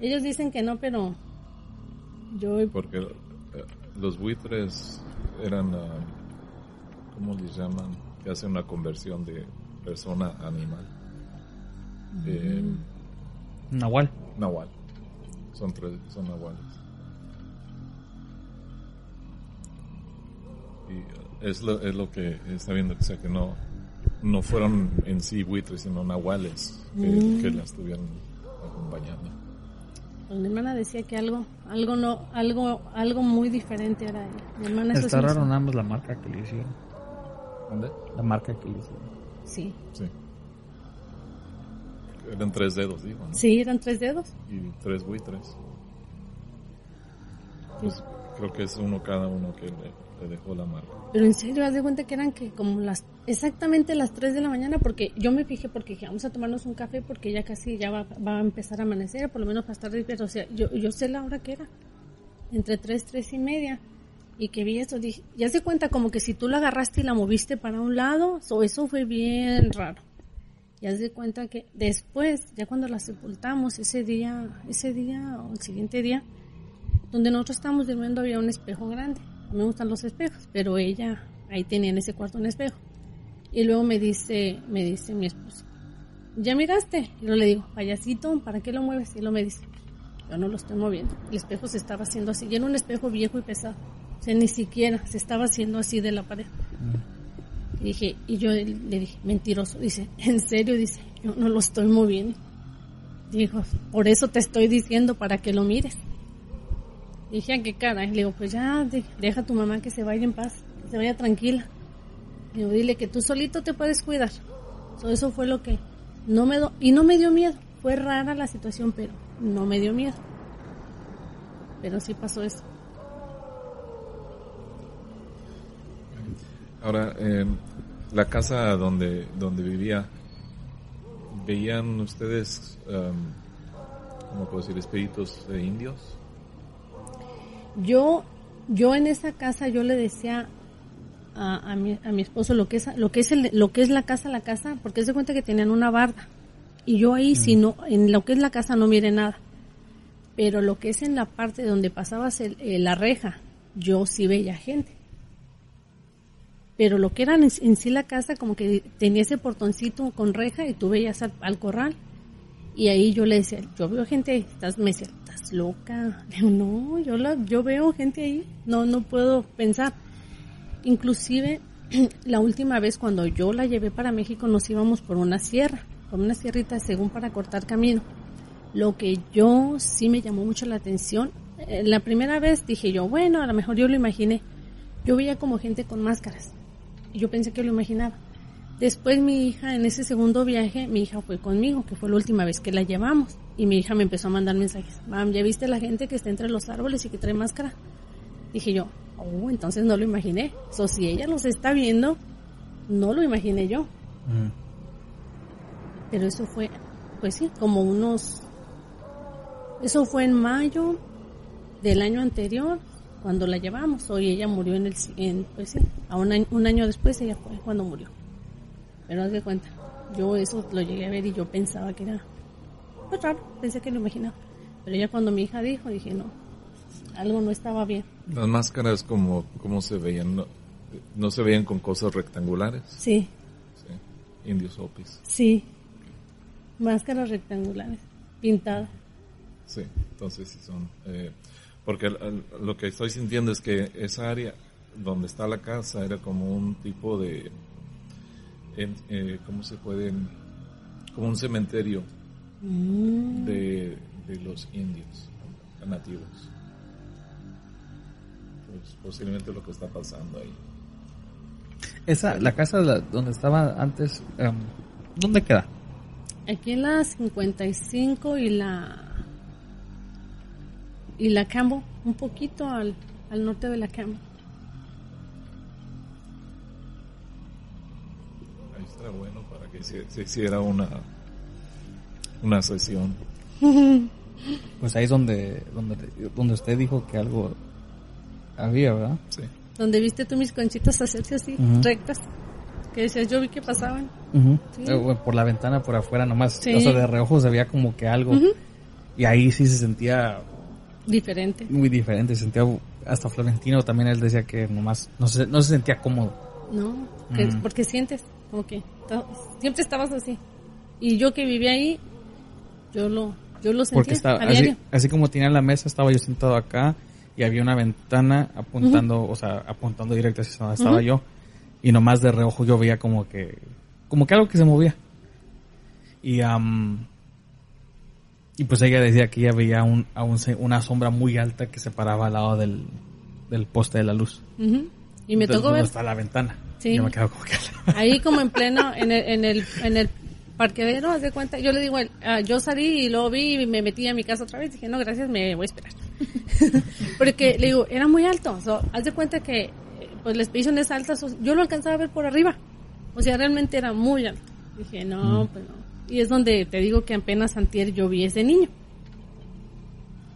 Ellos dicen que no, pero yo porque eh, los buitres eran, ah, ¿cómo les llaman? Que hacen una conversión de persona a animal. Eh, Nahual. nahual. Son tres, son nahuales. Y eh, es lo, es lo que está viendo, o sea, que no, no fueron en sí buitres, sino nahuales que, Mm. que la estuvieron acompañando. Mi hermana decía que algo, algo no, algo, algo muy diferente era ella. Mi hermana Está raro nada más la marca que le hicieron. ¿Dónde? La marca que le hicieron. Sí, Sí. Eran tres dedos, digo, ¿no? sí, eran tres dedos. Y tres buitres. Pues creo que es uno cada uno que le, le dejó la marca. Pero en serio, haz de cuenta que eran que como las, exactamente las 3 de la mañana, porque yo me fijé porque dije, vamos a tomarnos un café porque ya casi ya va, va a empezar a amanecer, por lo menos para estar despierto. O sea, yo, yo sé la hora que era, entre 3, 3 y media. Y que vi esto, dije, ya se cuenta como que si tú la agarraste y la moviste para un lado, so, eso fue bien raro. Ya se cuenta que después, ya cuando la sepultamos, ese día, ese día o el siguiente día, donde nosotros estábamos durmiendo había un espejo grande. A me gustan los espejos, pero ella ahí tenía en ese cuarto un espejo. Y luego me dice, me dice mi esposo, ¿ya miraste? Y yo le digo, payasito, ¿para qué lo mueves? Y luego me dice, yo no lo estoy moviendo. El espejo se estaba haciendo así. Y era un espejo viejo y pesado. O sea, ni siquiera se estaba haciendo así de la pared. Y dije, y yo le dije, mentiroso. Dice, ¿en serio? Dice, yo no lo estoy moviendo. Dijo, por eso te estoy diciendo para que lo mires. Dije, ¿a qué cara? Le digo, pues ya, de- deja a tu mamá que se vaya en paz, que se vaya tranquila. Le digo, dile que tú solito te puedes cuidar. So, eso fue lo que no me do y no me dio miedo. Fue rara la situación, pero no me dio miedo. Pero sí pasó eso. Ahora, eh, la casa donde, donde vivía, ¿veían ustedes em, ¿cómo puedo decir? Espíritus de indios. Yo, yo en esa casa yo le decía a, a, mi, a mi esposo lo que es lo que es el, lo que es la casa la casa porque se cuenta que tenían una barda y yo ahí si no en lo que es la casa no mire nada pero lo que es en la parte donde pasabas el, eh, la reja yo sí veía gente pero lo que era en, sí la casa como que tenía ese portoncito con reja y tú veías al, al corral y ahí yo le decía yo veo gente estás me decía estás loca no yo la yo veo gente ahí no no puedo pensar Inclusive, la última vez cuando yo la llevé para México nos íbamos por una sierra, por una sierrita según para cortar camino. Lo que yo sí me llamó mucho la atención, eh, la primera vez dije yo, bueno, a lo mejor yo lo imaginé. Yo veía como gente con máscaras. Yo pensé que lo imaginaba. Después mi hija, en ese segundo viaje, mi hija fue conmigo, que fue la última vez que la llevamos. Y mi hija me empezó a mandar mensajes. Mam, ¿ya viste la gente que está entre los árboles y que trae máscara? Dije yo, oh, entonces no lo imaginé. So, si ella los está viendo, no lo imaginé yo. Ujú. Pero eso fue, pues sí, como unos... Eso fue en mayo del año anterior, cuando la llevamos. Hoy ella murió en el... En, pues sí, a un año, un año después ella fue cuando murió. Pero haz de cuenta, yo eso lo llegué a ver y yo pensaba que era... Pues raro, pensé que lo imaginaba. Pero ya cuando mi hija dijo, dije, no, algo no estaba bien. Las máscaras como, como se veían, no, no se veían con cosas rectangulares. Sí, Sí. Indios Hopis. sí. Máscaras rectangulares, pintadas. Sí, entonces sí son. eh, porque lo que estoy sintiendo es que esa área donde está la casa era como un tipo de. eh, ¿Cómo se puede? Como un cementerio Mm. de, de los indios nativos. Pues posiblemente lo que está pasando ahí. Esa, la casa donde estaba antes, em, ¿dónde queda? Aquí en la 55 y la y la Cambo, un poquito al, al norte de la Cambo. Ahí está bueno para que se, se hiciera una una sesión. Pues ahí es donde, donde, donde usted dijo que algo había, ¿verdad? Sí. Donde viste tú mis conchitas hacerse así, Ujú. rectas. Que decías, yo vi que pasaban. Sí. Eh, Por la ventana, por afuera nomás. Sí. O sea, de reojo se veía como que algo. Ujú. Y ahí sí se sentía Diferente. muy diferente. Se sentía hasta Florentino también él decía que nomás no se, no se sentía cómodo. No, que- Ujú. porque sientes como que siempre estabas así. Y yo que vivía ahí, yo lo, yo lo sentía Porque estaba, a así, así como tenía la mesa, estaba yo sentado acá y había una ventana apuntando, o sea, apuntando directo hacia donde estaba yo. Y nomás de reojo yo veía como que, como que algo que se movía. Y, am, y pues ella decía que ella veía un, a un una sombra muy alta que se paraba al lado del, del poste de la luz. Y me Entonces, tocó ¿dónde ver está la ventana. Sí. Yo me quedo como que... ahí como en pleno, en el, en el, en el parqueadero, haz de cuenta, yo le digo, él, ah, yo salí y lo vi y me metí a mi casa otra vez, dije, no, gracias, me voy a esperar. Porque le digo, era muy alto, so, haz de cuenta que, pues la expedición es alta, so, yo lo alcanzaba a ver por arriba, o sea, realmente era muy alto. Dije, no, pues no. Y es donde te digo que apenas antier yo vi ese niño,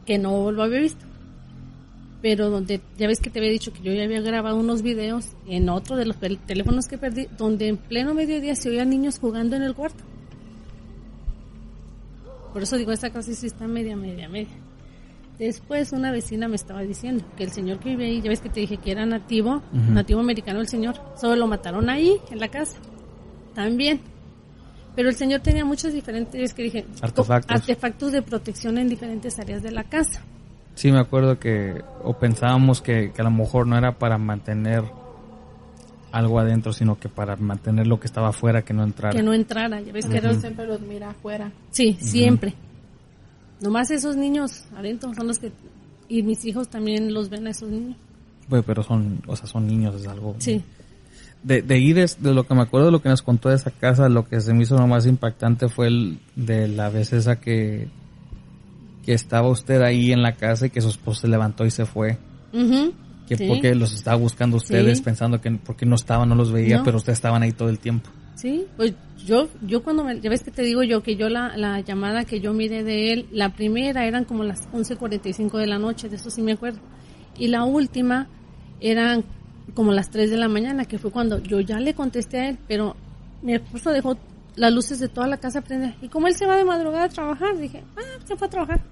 que no lo había visto. Pero donde, ya ves que te había dicho que yo ya había grabado unos videos en otro de los teléfonos que perdí, donde en pleno mediodía se oían niños jugando en el cuarto. Por eso digo, esta casa sí está media, media, media. Después una vecina me estaba diciendo que el señor que vive ahí, ya ves que te dije que era nativo, nativo americano el señor, solo lo mataron ahí, en la casa. También. Pero el señor tenía muchos diferentes, que dije, Artefactos. artefactos de protección en diferentes áreas de la casa. Sí, me acuerdo que, o pensábamos que, que a lo mejor no era para mantener algo adentro, sino que para mantener lo que estaba afuera, que no entrara. Que no entrara, ya ves que Pero siempre los mira afuera. Sí, siempre. Nomás esos niños adentro son los que... Y mis hijos también los ven a esos niños. Pues, pero son, o sea, son niños, es algo. Sí. De, de ir, es- de lo que me acuerdo de lo que nos contó de esa casa, lo que se me hizo lo más impactante fue el de la vez esa que, que estaba usted ahí en la casa y que su esposo se levantó y se fue. Que Sí. porque los estaba buscando ustedes Sí. pensando que porque no estaban, no los veía, No. pero ustedes estaban ahí todo el tiempo. Sí, pues yo, yo cuando me, ya ves que te digo yo que yo la, la llamada que yo miré de él, la primera eran como las 11.45 de la noche, de eso sí me acuerdo. Y la última eran como las 3 de la mañana, que fue cuando yo ya le contesté a él, pero mi esposo dejó las luces de toda la casa prendidas. Y como él se va de madrugada a trabajar, dije, ah, se fue a trabajar.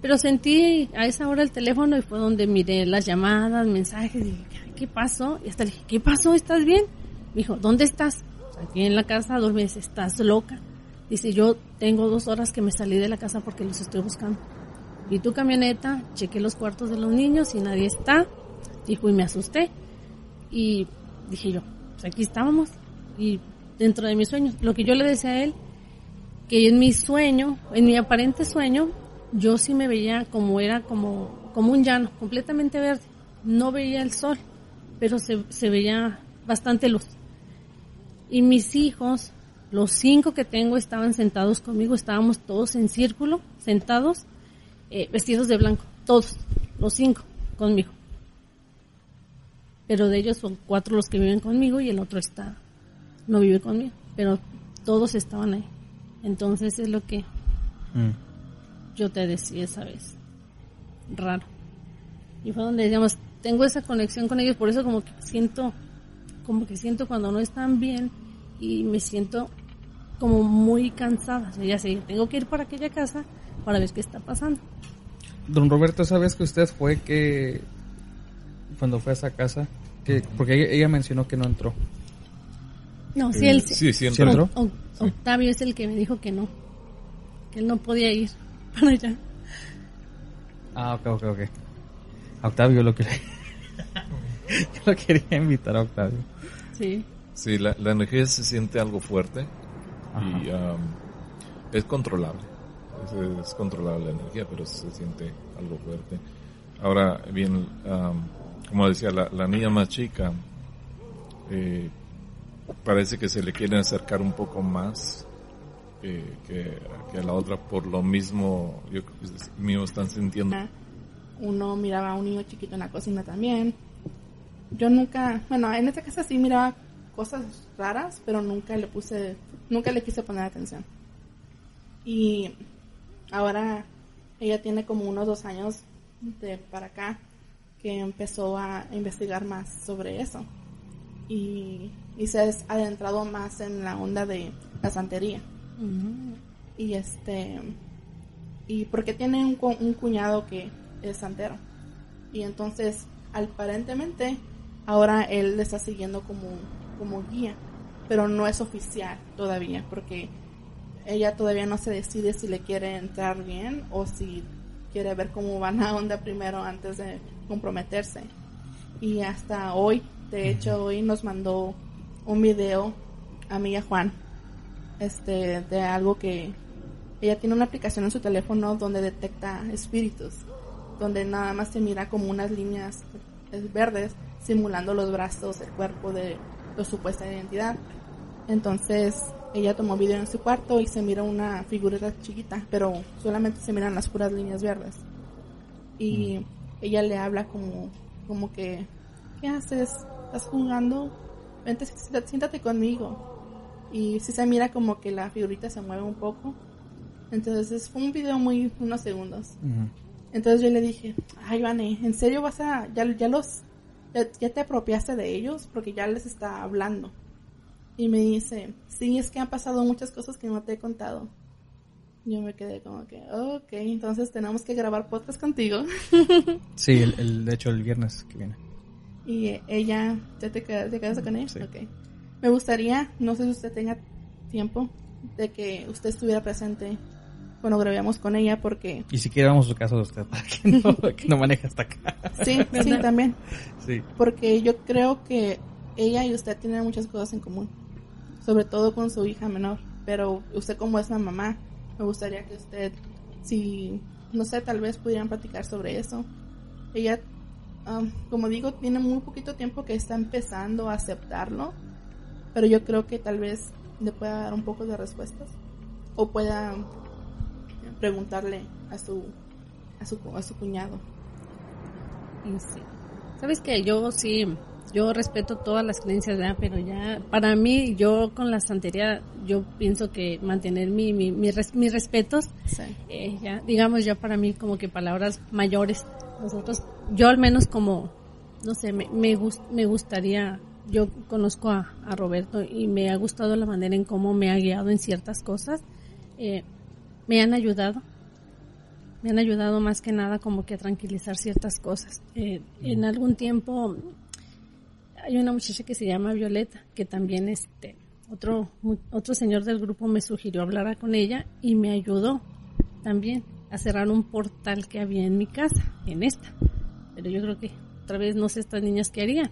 Pero sentí a esa hora el teléfono y fue donde miré las llamadas, mensajes, y dije, ¿qué pasó? Y hasta le dije, ¿qué pasó? ¿Estás bien? Me dijo, ¿dónde estás? Aquí en la casa, dos meses, ¿estás loca? Dice, yo tengo dos horas que me salí de la casa porque los estoy buscando. Vi tu camioneta, chequé los cuartos de los niños y nadie está. Y me asusté. Y dije yo, pues aquí estábamos. Y dentro de mis sueños, lo que yo le decía a él, que en mi sueño, en mi aparente sueño, yo sí me veía como era como, como un llano, completamente verde. No veía el sol, pero se, se veía bastante luz. Y mis hijos, los cinco que tengo, estaban sentados conmigo, estábamos todos en círculo, sentados, eh, vestidos de blanco, todos, los cinco, conmigo. Pero de ellos son cuatro los que viven conmigo y el otro está, no vive conmigo, pero todos estaban ahí. Entonces es lo que Mm. yo te decía esa vez. Raro. Y fue donde digamos, tengo esa conexión con ellos, por eso como que siento, como que siento cuando no están bien y me siento como muy cansada. O sea, ya sé, tengo que ir para aquella casa para ver qué está pasando. Don Roberto, ¿sabes que usted fue que cuando fue a esa casa? Que, porque ella, ella mencionó que no entró. No, sí, él, Sí, sí, ¿Sí entró. entró? O- O- Octavio es el que me dijo que no, que él no podía ir para allá. Ah, ok, ok, ok. A Octavio lo quería... Yo lo quería invitar a Octavio. Sí. Sí, la, la energía se siente algo fuerte Ajá. y um, es controlable. Es, es controlable la energía, pero se siente algo fuerte. Ahora, bien, um, como decía, la, niña más chica eh, parece que se le quieren acercar un poco más eh, que, a la otra por lo mismo, yo creo que mismo están sintiendo. Uno miraba a un niño chiquito en la cocina también. Yo nunca, bueno, en esta casa sí miraba cosas raras, pero nunca le puse, nunca le quise poner atención. Y ahora ella tiene como unos dos años de para acá que empezó a investigar más sobre eso. Y, y se ha adentrado más en la onda de la santería. Y este y porque tiene un, un cuñado que es santero. Y entonces aparentemente ahora él le está siguiendo como como guía pero no es oficial todavía porque ella todavía no se decide si le quiere entrar bien o si quiere ver cómo va la onda primero antes de comprometerse y hasta hoy de hecho hoy nos mandó un video a mí y a Juan este de algo que ella tiene una aplicación en su teléfono donde detecta espíritus, donde nada más se mira como unas líneas verdes simulando los brazos, el cuerpo de su supuesta identidad. Entonces ella tomó video en su cuarto y se mira una figurita chiquita, pero solamente se miran las puras líneas verdes. Y ella le habla como, como que, ¿qué haces? ¿Estás jugando? Vente, siéntate- conmigo y si se mira como que la figurita se mueve un poco. Entonces fue un video muy unos segundos. Entonces yo le dije, ay Vane, ¿en serio vas a, ya, ya los, ya, ya te apropiaste de ellos? Porque ya les está hablando. Y me dice, sí, es que han pasado muchas cosas que no te he contado. Yo me quedé como que, ok, entonces tenemos que grabar podcast contigo. Sí, el, el- de hecho el viernes que viene. Y eh, ella, ¿ya te quedas, te quedas con ella? Sí. Ok. Me gustaría, no sé si usted tenga tiempo, de que usted estuviera presente cuando grabemos con ella, porque Y si a su casa de usted para que no, que no maneje hasta acá. sí, sí, también. Sí. Porque yo creo que ella y usted tienen muchas cosas en común, sobre todo con su hija menor. Pero usted como es la mamá, me gustaría que usted, si, no sé, tal vez pudieran platicar sobre eso. Ella, um, como digo, tiene muy poquito tiempo que está empezando a aceptarlo, pero yo creo que tal vez le pueda dar un poco de respuestas o pueda preguntarle a su a su, a su cuñado. Sí. ¿Sabes que Yo sí, yo respeto todas las creencias, ¿verdad? pero ya para mí, yo con la santería, yo pienso que mantener mi, mi, mis respetos, eh, ya, digamos ya para mí como que palabras mayores, nosotros, yo al menos como, no sé, me, me, me gustaría, yo conozco a, a, Roberto y me ha gustado la manera en cómo me ha guiado en ciertas cosas, eh, me han ayudado, me han ayudado más que nada como que a tranquilizar ciertas cosas. Eh, en algún tiempo hay una muchacha que se llama Violeta, que también este otro otro señor del grupo me sugirió hablar con ella y me ayudó también a cerrar un portal que había en mi casa, en esta. Pero yo creo que otra vez no sé estas niñas qué harían.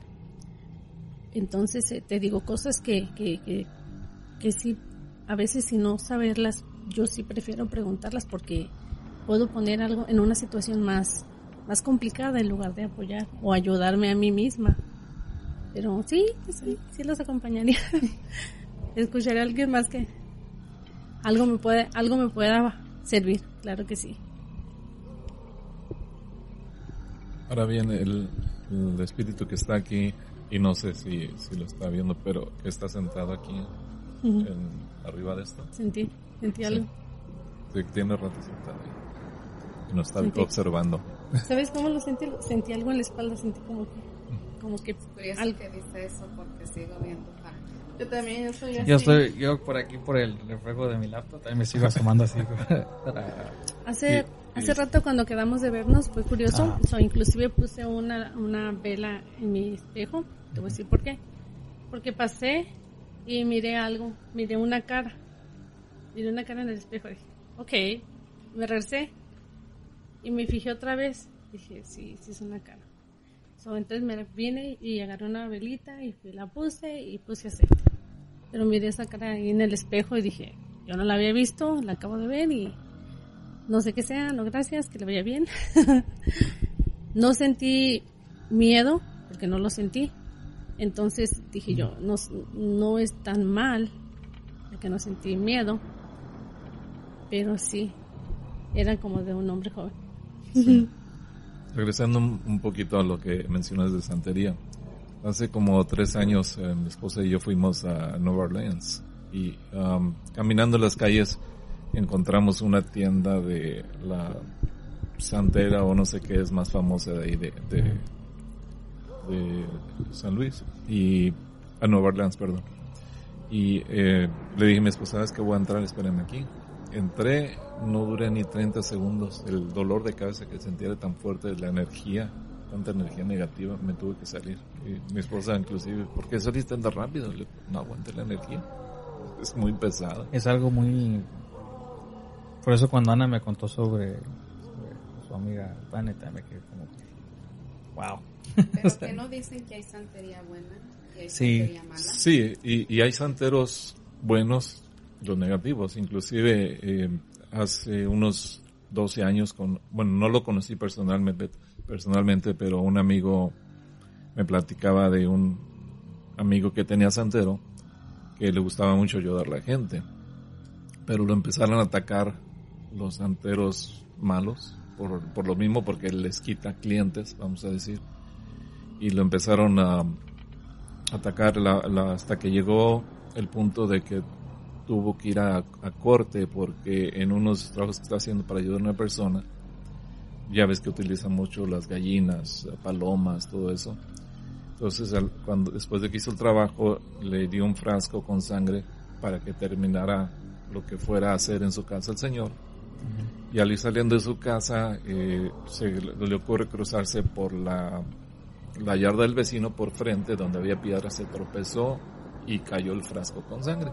Entonces eh, te digo cosas que, que, que, que sí, a veces si no saberlas, yo sí prefiero preguntarlas porque puedo poner algo en una situación más, más complicada en lugar de apoyar o ayudarme a mí misma. Pero sí, sí, sí los acompañaría. Escucharé a alguien más que algo me puede, algo me pueda servir, claro que sí. Ahora bien, el, espíritu que está aquí, y no sé si, si lo está viendo, pero que está sentado aquí, en, arriba de esto. Sentí, sentí algo. Sí, tiene rato sentado ahí. Y nos está observando. ¿Sabes cómo lo sentí? Sentí algo en la espalda, sentí como que como que algo que dice eso porque sigo viendo yo también yo soy así. yo estoy yo por aquí por el reflejo de mi laptop también me sigo asomando así hace hace rato cuando quedamos de vernos fue curioso ah. inclusive puse una una vela en mi espejo te voy a decir por qué porque pasé y miré algo miré una cara miré una cara en el espejo dije ok me regresé y me fijé otra vez dije sí sí es una cara entonces me vine y agarré una velita y la puse y puse aceite. Pero miré esa cara ahí en el espejo y dije, yo no la había visto, la acabo de ver y no sé qué sea, no gracias, que le vaya bien. no sentí miedo, porque no lo sentí. Entonces dije yo, no, es tan mal, que no sentí miedo, pero sí, era como de un hombre joven. Regresando un poquito a lo que mencionas de santería. Hace como tres años eh, mi esposa y yo fuimos a Nueva Orleans y um, caminando las calles encontramos una tienda de la santera o no sé qué es más famosa de ahí de, San Luis y a Nueva Orleans, perdón. Y eh, le dije a mi esposa, ¿sabes que voy a entrar? Espérenme aquí entré, no duré ni 30 segundos. El dolor de cabeza que sentía era tan fuerte, la energía, tanta energía negativa, me tuve que salir. Y mi esposa inclusive, ¿por qué saliste tan rápido? no aguanté la energía. Es muy pesado. Es algo muy... Por eso cuando Ana me contó sobre, su amiga Planeta, me quedé como... ¡Wow! Pero que no dicen que hay santería buena y hay sí. santería mala. Sí, y, y hay santeros buenos los negativos. Inclusive eh, hace unos 12 años, con, bueno, no lo conocí personalmente, personalmente, pero un amigo me platicaba de un amigo que tenía santero que le gustaba mucho ayudar a la gente. Pero lo empezaron a atacar los santeros malos por, por lo mismo porque les quita clientes, vamos a decir. Y lo empezaron a atacar hasta que llegó el punto de que tuvo que ir a, corte porque en unos trabajos que está haciendo para ayudar a una persona, ya ves que utiliza mucho las gallinas, palomas, todo eso. Entonces, cuando, después de que hizo el trabajo, le dio un frasco con sangre para que terminara lo que fuera a hacer en su casa el señor. Y al ir saliendo de su casa, eh, se le ocurre cruzarse por la, la yarda del vecino por frente, donde había piedras, se tropezó y cayó el frasco con sangre.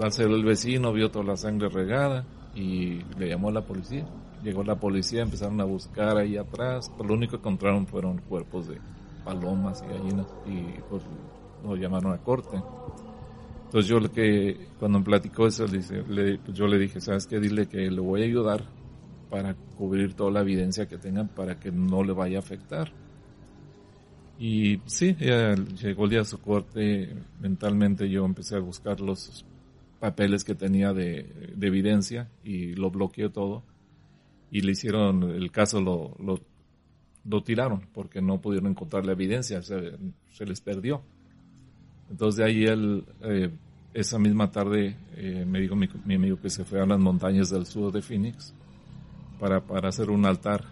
Al ser el vecino, vio toda la sangre regada y le llamó a la policía. Llegó la policía, empezaron a buscar ahí atrás, pero lo único que encontraron fueron cuerpos de palomas y gallinas y pues lo llamaron a corte. Entonces yo le que cuando me platicó eso, le, yo le dije, ¿sabes qué? Dile que le voy a ayudar para cubrir toda la evidencia que tengan para que no le vaya a afectar. Y sí, llegó el día de su corte, mentalmente yo empecé a buscar los papeles que tenía de, evidencia y lo bloqueó todo. Y le hicieron, el caso lo, lo, lo tiraron porque no pudieron encontrar la evidencia, se, se les perdió. Entonces de ahí él, eh, esa misma tarde eh, me dijo mi, mi, amigo que se fue a las montañas del sur de Phoenix para, para hacer un altar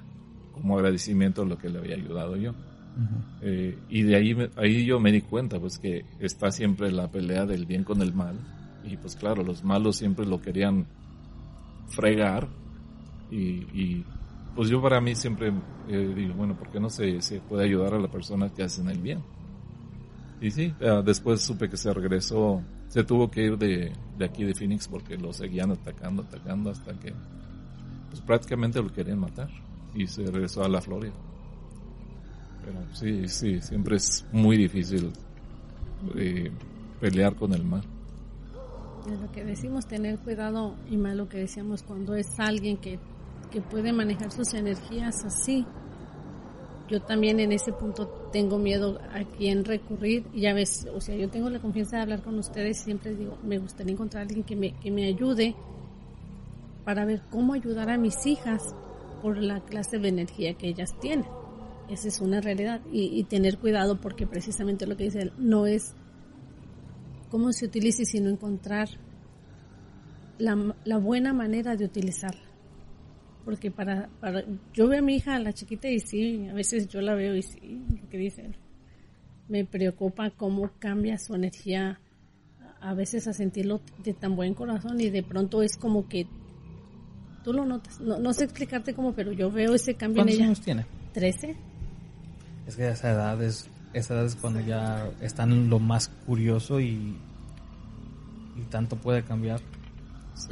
como agradecimiento a lo que le había ayudado yo. eh, y de ahí, ahí yo me di cuenta pues que está siempre la pelea del bien con el mal y pues claro, los malos siempre lo querían fregar y, pues yo para mí siempre eh, digo, bueno, ¿por qué no se, se puede ayudar a la persona que hacen el bien? Y sí, uh, después supe que se regresó, se tuvo que ir de, de, aquí de Phoenix porque lo seguían atacando, atacando hasta que pues prácticamente lo querían matar y se regresó a la Florida. Pero sí, sí, siempre es muy difícil eh, pelear con el mal. De lo que decimos tener cuidado y más lo que decíamos cuando es alguien que, que puede manejar sus energías así, yo también en ese punto tengo miedo a quién recurrir. Y ya ves, o sea, yo tengo la confianza de hablar con ustedes. Siempre digo, me gustaría encontrar a alguien que me, que me ayude para ver cómo ayudar a mis hijas por la clase de energía que ellas tienen. Esa es una realidad. Y, y tener cuidado porque precisamente lo que dice él no es cómo se utilice, sino encontrar la, la buena manera de utilizarla porque para, para yo veo a mi hija, la chiquita, y sí, a veces yo la veo y sí, lo que dice, me preocupa cómo cambia su energía a veces a sentirlo de tan buen corazón y de pronto es como que tú lo notas. No, no sé explicarte cómo, pero yo veo ese cambio en ella. años tiene? Trece. Es que esa edad es, esa edad es cuando ya están en lo más curioso y, y tanto puede cambiar. Sí.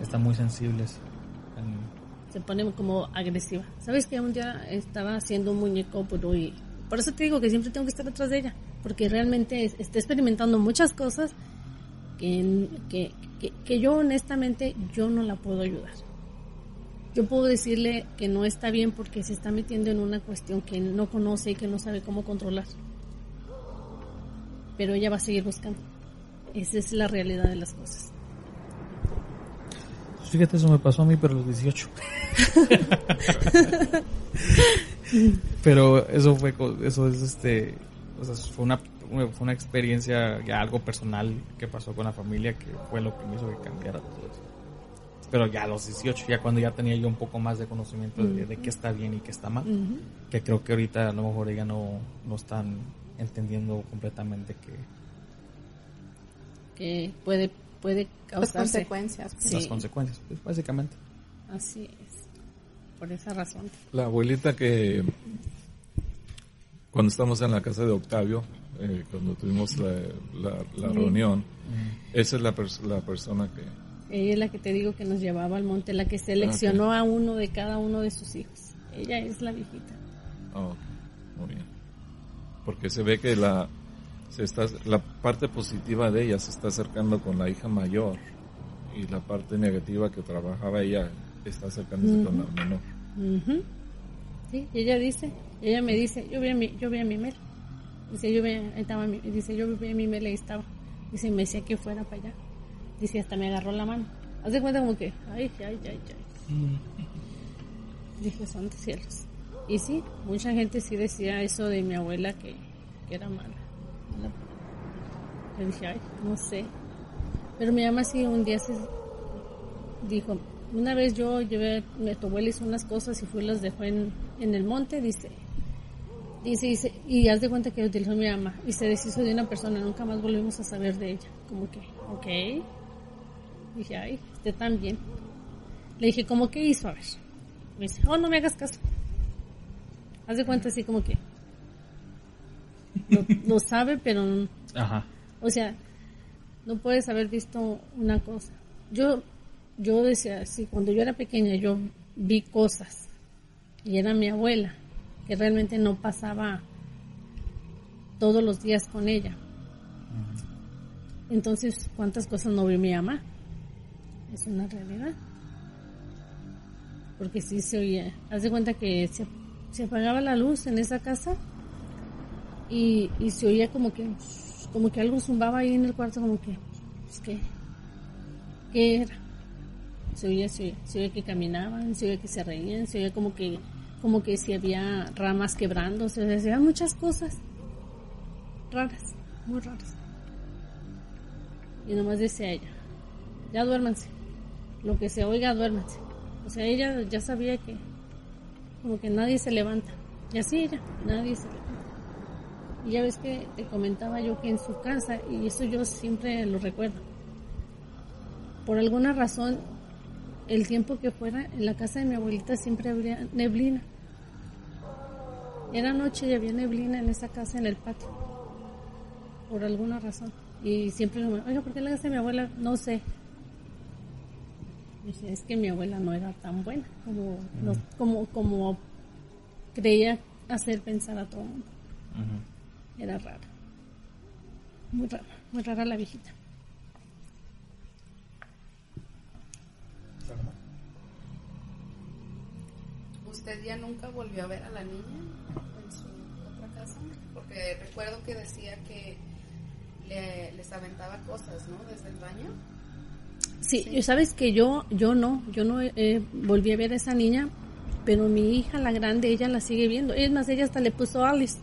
Están muy sensibles. se pone como agresiva. ¿Sabes que un día estaba haciendo un muñeco pero y por eso te digo que siempre tengo que estar detrás de ella, porque realmente está experimentando muchas cosas que, que, que, que, yo honestamente yo no la puedo ayudar. Yo puedo decirle que no está bien porque se está metiendo en una cuestión que no conoce y que no sabe cómo controlar. Pero ella va a seguir buscando. Esa es la realidad de las cosas. Fíjate, eso me pasó a mí, pero a los 18. pero eso fue, eso es este, o sea, fue una, fue una experiencia ya algo personal que pasó con la familia que fue lo que me hizo que cambiara todo eso. Pero ya a los 18, ya cuando ya tenía yo un poco más de conocimiento de, de qué está bien y qué está mal, uh -huh. que creo que ahorita a lo mejor ella no, no están entendiendo completamente que que puede puede causar Las consecuencias. Sí. Las consecuencias, pues, básicamente. Así es. Por esa razón. La abuelita que cuando estamos en la casa de Octavio, eh, cuando tuvimos la, la, la reunión, esa es la, pers la, persona que... Ella es la que te digo que nos llevaba al monte, la que seleccionó okay. a uno de cada uno de sus hijos. Ella es la viejita. Oh. Muy bien. Porque se ve que la, se está, la parte positiva de ella se está acercando con la hija mayor y la parte negativa que trabajaba ella está acercándose uh -huh. con la menor. Uh -huh. Sí, ella dice, ella me dice, yo vi a mi, yo vi a mi Mel. Dice, yo vi, ahí estaba dice, yo vi a mi Mel y ahí estaba. Dice, me decía que fuera para allá. Dice, hasta me agarró la mano. Haz de cuenta como que, ay, ay, ay, ay. Mm. Dije, son cielos. Y sí, mucha gente sí decía eso de mi abuela que, que era mala. Le dije, ay, no sé. Pero mi mamá sí un día se dijo, una vez yo llevé, mi abuela hizo unas cosas y fue las dejó en, en el monte, dice, dice, dice, y haz de cuenta que utilizó mi mamá y se deshizo de una persona, nunca más volvimos a saber de ella. Como que, ok. Dije, ay, usted también. Le dije, ¿cómo que hizo? A ver. Me dice, oh, no me hagas caso. Haz de cuenta así como que, lo, lo sabe, pero Ajá. o sea, no puedes haber visto una cosa. Yo, yo decía así, cuando yo era pequeña, yo vi cosas y era mi abuela, que realmente no pasaba todos los días con ella. Entonces, ¿cuántas cosas no vio mi mamá? Es una realidad. Porque sí se oía. Haz de cuenta que se, se apagaba la luz en esa casa y, y se oía como que como que algo zumbaba ahí en el cuarto como que pues que qué era se oía, se oía se oía que caminaban se oía que se reían se oía como que como que si había ramas quebrándose, decían muchas cosas raras, muy raras. Y nomás decía ella, ya duérmanse, lo que se oiga, duérmanse. O sea, ella ya sabía que como que nadie se levanta. Y así ella, nadie se levanta. Y ya ves que te comentaba yo que en su casa, y eso yo siempre lo recuerdo, por alguna razón, el tiempo que fuera, en la casa de mi abuelita siempre había neblina. Era noche y había neblina en esa casa, en el patio, por alguna razón. Y siempre me, oiga, ¿por qué la casa mi abuela? No sé. Dije, es que mi abuela no era tan buena como, como, como creía hacer pensar a todo el mundo. Era rara. Muy rara, muy rara la viejita. ¿Usted ya nunca volvió a ver a la niña en su otra casa? Porque recuerdo que decía que le, les aventaba cosas, ¿no? Desde el baño. Sí, sabes que yo, yo no, yo no eh, volví a ver a esa niña, pero mi hija, la grande, ella la sigue viendo. Es más, ella hasta le puso Alice.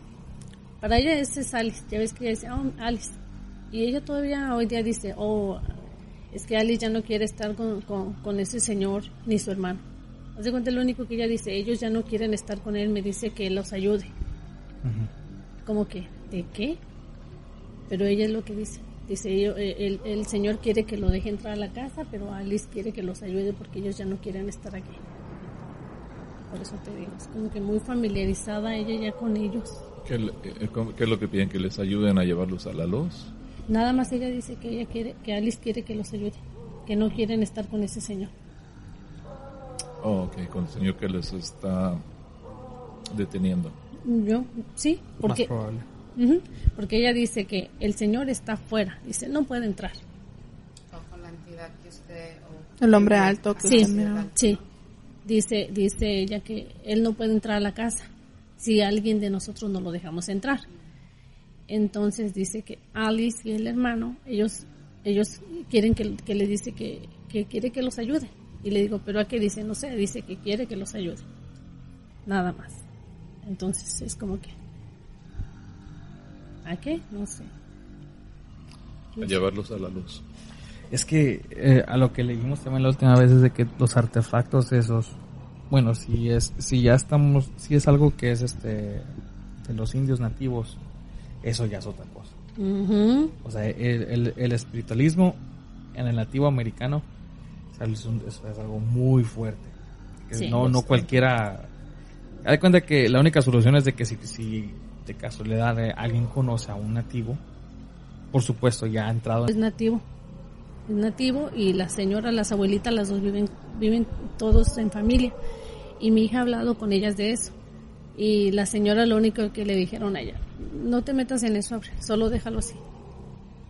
Para ella ese es Alice, ya ves que ella dice, oh, Alice. Y ella todavía hoy día dice, oh, es que Alice ya no quiere estar con, con, ese señor ni su hermano. Haz de cuenta, lo único que ella dice, ellos ya no quieren estar con él, me dice que los ayude. Como que, ¿de qué? Pero ella es lo que dice. Dice, eh, el, el, Señor quiere que lo deje entrar a la casa, pero Alice quiere que los ayude porque ellos ya no quieren estar aquí. Por eso te digo, es como que muy familiarizada ella ya con ellos. ¿Qué, eh, qué es lo que piden? ¿Que les ayuden a llevarlos a la luz? Nada más ella dice que ella quiere, que Alice quiere que los ayude, que no quieren estar con ese señor. Oh, ok, con el señor que les está deteniendo. Yo, sí, porque... porque ella dice que el señor está afuera, dice, no puede entrar. con la entidad que usted... el hombre alto que sí, sí. Dice, dice ella que él no puede entrar a la casa si alguien de nosotros no lo dejamos entrar. Entonces dice que Alice y el hermano, ellos, ellos quieren que, que le dice que, que quiere que los ayude. Y le digo, pero ¿a qué dice? No sé, dice que quiere que los ayude. Nada más. Entonces es como que... ¿A qué? No sé. A llevarlos a la luz. Es que eh, a lo que leímos también la última vez es de que los artefactos esos, bueno, si es, si ya estamos, si es algo que es este de los indios nativos, eso ya es otra cosa. O sea, el, el, espiritualismo en el nativo americano es, algo muy fuerte. no, no cualquiera. Hay cuenta que la única solución es de que si, si de casualidad alguien conoce a un nativo, por supuesto ya ha entrado. Es nativo nativo y la señora, las abuelitas, las dos viven, viven todos en familia. Y mi hija ha hablado con ellas de eso. Y la señora lo único que le dijeron a ella, no te metas en eso, solo déjalo así.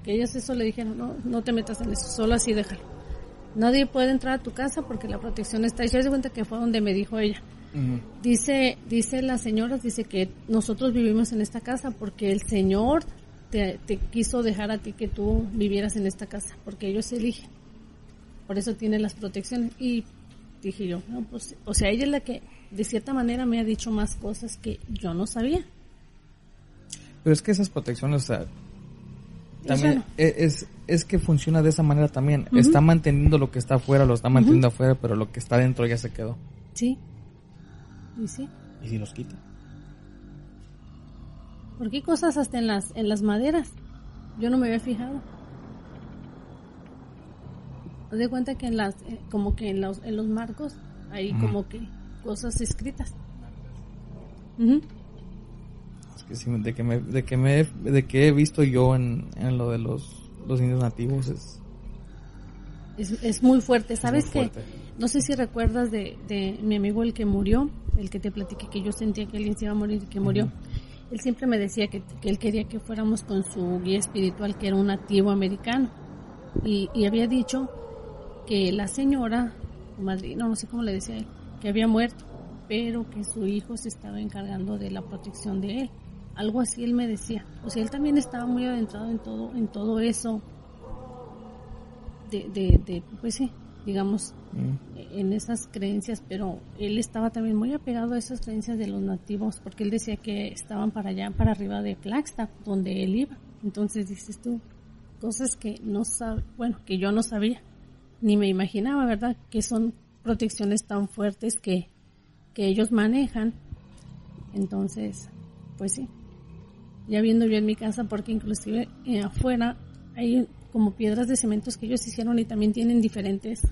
Que ellas eso le dijeron, no, no te metas en eso, solo así déjalo. Nadie puede entrar a tu casa porque la protección está ahí. Se cuenta que fue donde me dijo ella. Dice, dice la señora, dice que nosotros vivimos en esta casa porque el Señor te, quiso dejar a ti que tú vivieras en esta casa, porque ellos eligen. Por eso tiene las protecciones. Y dije yo, no, pues, o sea, ella es la que de cierta manera me ha dicho más cosas que yo no sabía. Pero es que esas protecciones, o sea, también e, es, es, que funciona de esa manera también. Está manteniendo lo que está afuera, lo está manteniendo afuera, pero lo que está dentro ya se quedó. Sí. ¿Y sí? ¿Y si los quita? ¿Por qué cosas hasta en las, en las maderas? Yo no me había fijado. Haz de cuenta que en las, eh, como que en los, en los marcos hay como que cosas escritas. Es que sí, de que me, de que me, de que he visto yo en, en lo de los, los indios nativos es, es, es muy fuerte. ¿Sabes que No sé si recuerdas de, de mi amigo el que murió, el que te platiqué que yo sentía que alguien se iba a morir y que murió él siempre me decía que, él quería que fuéramos con su guía espiritual, que era un nativo americano. Y, había dicho que la señora, madrina, no sé cómo le decía él, que había muerto, pero que su hijo se estaba encargando de la protección de él. Algo así él me decía. O sea, él también estaba muy adentrado en todo, en todo eso. De, de, de pues sí, digamos, Mm. en esas creencias, pero él estaba también muy apegado a esas creencias de los nativos, porque él decía que estaban para allá, para arriba de Flagstaff, donde él iba. Entonces dices tú, cosas que no sabe, bueno, que yo no sabía, ni me imaginaba, ¿verdad? Que son protecciones tan fuertes que, que ellos manejan. Entonces, pues sí, ya viendo yo en mi casa, porque inclusive eh, afuera hay como piedras de cementos que ellos hicieron y también tienen diferentes,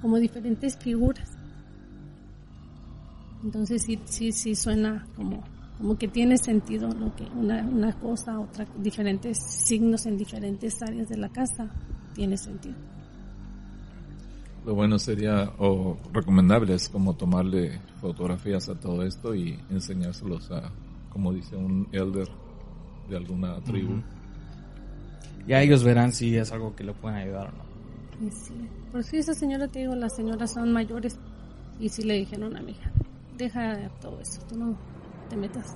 como diferentes figuras. Entonces sí, sí, sí suena como, como que tiene sentido lo que una, una cosa, otra, diferentes signos en diferentes áreas de la casa, tiene sentido. Lo bueno sería, o recomendable, es como tomarle fotografías a todo esto y enseñárselos a, como dice un elder de alguna tribu. Ya ellos verán si es algo que le pueden ayudar o no. Sí, por si esa señora te digo, las señoras son mayores y sí le dijeron a mi hija, deja todo eso, tú no te metas.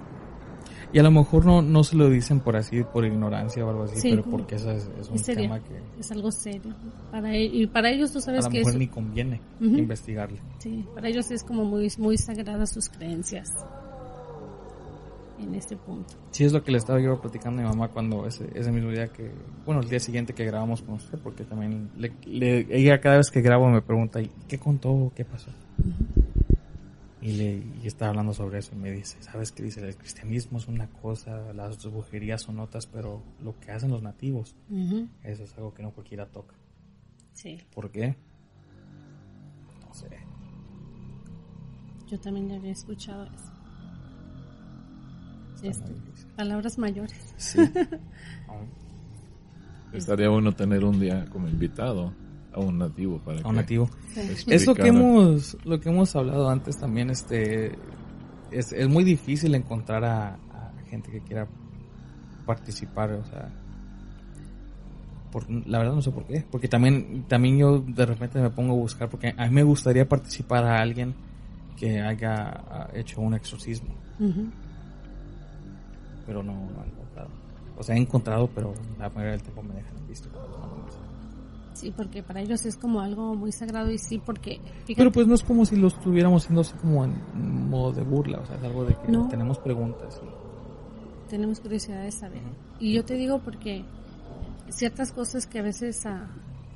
Y a lo mejor no, no se lo dicen por así, por ignorancia o algo así, Sí, pero porque eso es, es un Es tema que es algo serio. Para e- y para ellos tú a sabes lo que mejor es, ni conviene Ujú. investigarle. sí, para ellos es como muy muy sagradas sus creencias en este punto. Sí, es lo que le estaba yo platicando a mi mamá cuando ese, ese mismo día que, bueno, el día siguiente que grabamos con usted, porque también le, le- ella cada vez que grabo me pregunta, ¿y qué contó? ¿Qué pasó? Y le y estaba hablando sobre eso y me dice, ¿sabes qué dice? El cristianismo es una cosa, las brujerías son otras, pero lo que hacen los nativos, eso es algo que no cualquiera toca. Sí, ¿Por qué? No sé. yo también había escuchado eso. Sí, Está es- muy difícil. palabras mayores. Sí. Estaría bueno tener un día como invitado a un nativo para a que un nativo. Es lo que hemos, lo que hemos hablado antes también, este, es, es muy difícil encontrar a, a gente que quiera participar, o sea, por, la verdad no sé por qué, porque también, también yo de repente me pongo a buscar, porque a mí me gustaría participar a alguien que haya hecho un exorcismo, Ujú. Pero no, no he encontrado. O sea, he encontrado, pero la mayoría del tiempo me dejan visto. Sí, porque para ellos es como algo muy sagrado y sí, porque fíjate, Pero pues no es como si lo estuviéramos haciendo así como en modo de burla, o sea, es algo de que No. tenemos preguntas. y- tenemos curiosidad de saber. Y yo te digo porque ciertas cosas que a veces ah,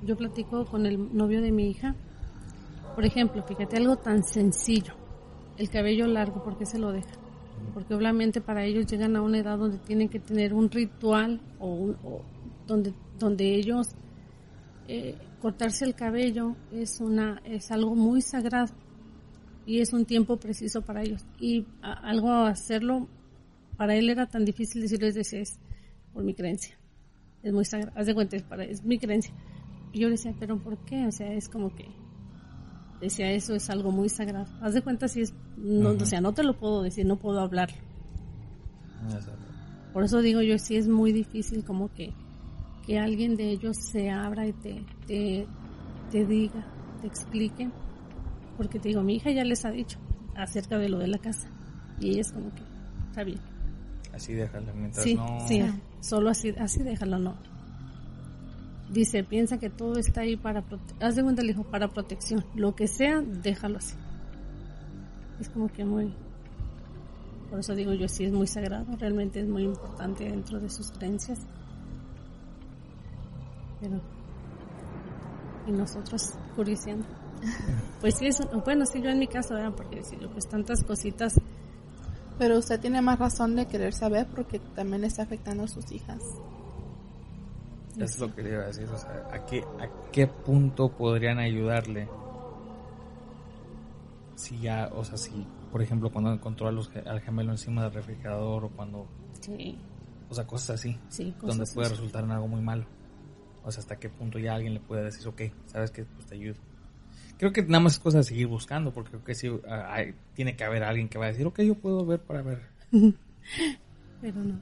yo platico con el novio de mi hija, por ejemplo, fíjate algo tan sencillo, el cabello largo, ¿por qué se lo dejan? Porque obviamente para ellos llegan a una edad donde tienen que tener un ritual o, un- o donde, donde ellos eh, cortarse el cabello es una es algo muy sagrado y es un tiempo preciso para ellos. Y algo hacerlo para él era tan difícil decirles es por mi creencia es muy sagrado haz de cuenta es, para, es mi creencia. Y yo le decía pero por qué o sea es como que decía eso es algo muy sagrado haz de cuenta si es no, Ujú. o sea no te lo puedo decir no puedo hablar Ya sabes. por eso digo yo, sí es muy difícil como que, que alguien de ellos se abra y te, te, te diga, te explique. Porque te digo, mi hija ya les ha dicho acerca de lo de la casa. Y ella es como que, está bien. Así déjala, mientras Sí, no... sí, solo así, así déjalo, no. Dice, piensa que todo está ahí para, prote- haz de cuenta, le dijo, para protección. Lo que sea, déjalo así. Es como que muy, por eso digo yo, sí es muy sagrado, realmente es muy importante dentro de sus creencias. Pero, y nosotros curioseando. Pues sí, es, bueno, sí, yo en mi caso, ¿verdad? porque lo pues tantas cositas, Pero usted tiene más razón de querer saber porque también está afectando a sus hijas. Es lo que le iba a decir, o sea, ¿a qué, ¿a qué punto podrían ayudarle? Si ya, o sea, si, por ejemplo, cuando encontró a los, al gemelo encima del refrigerador o cuando, sí, o sea, cosas así, sí, donde puede resultar en algo muy malo. O sea, hasta qué punto ya alguien le puede decir, ok, sabes que pues te ayudo. Creo que nada más es cosa de seguir buscando, porque creo que sí, ah, hay- tiene que haber alguien que va a decir, ok, yo puedo ver para ver. Pero no.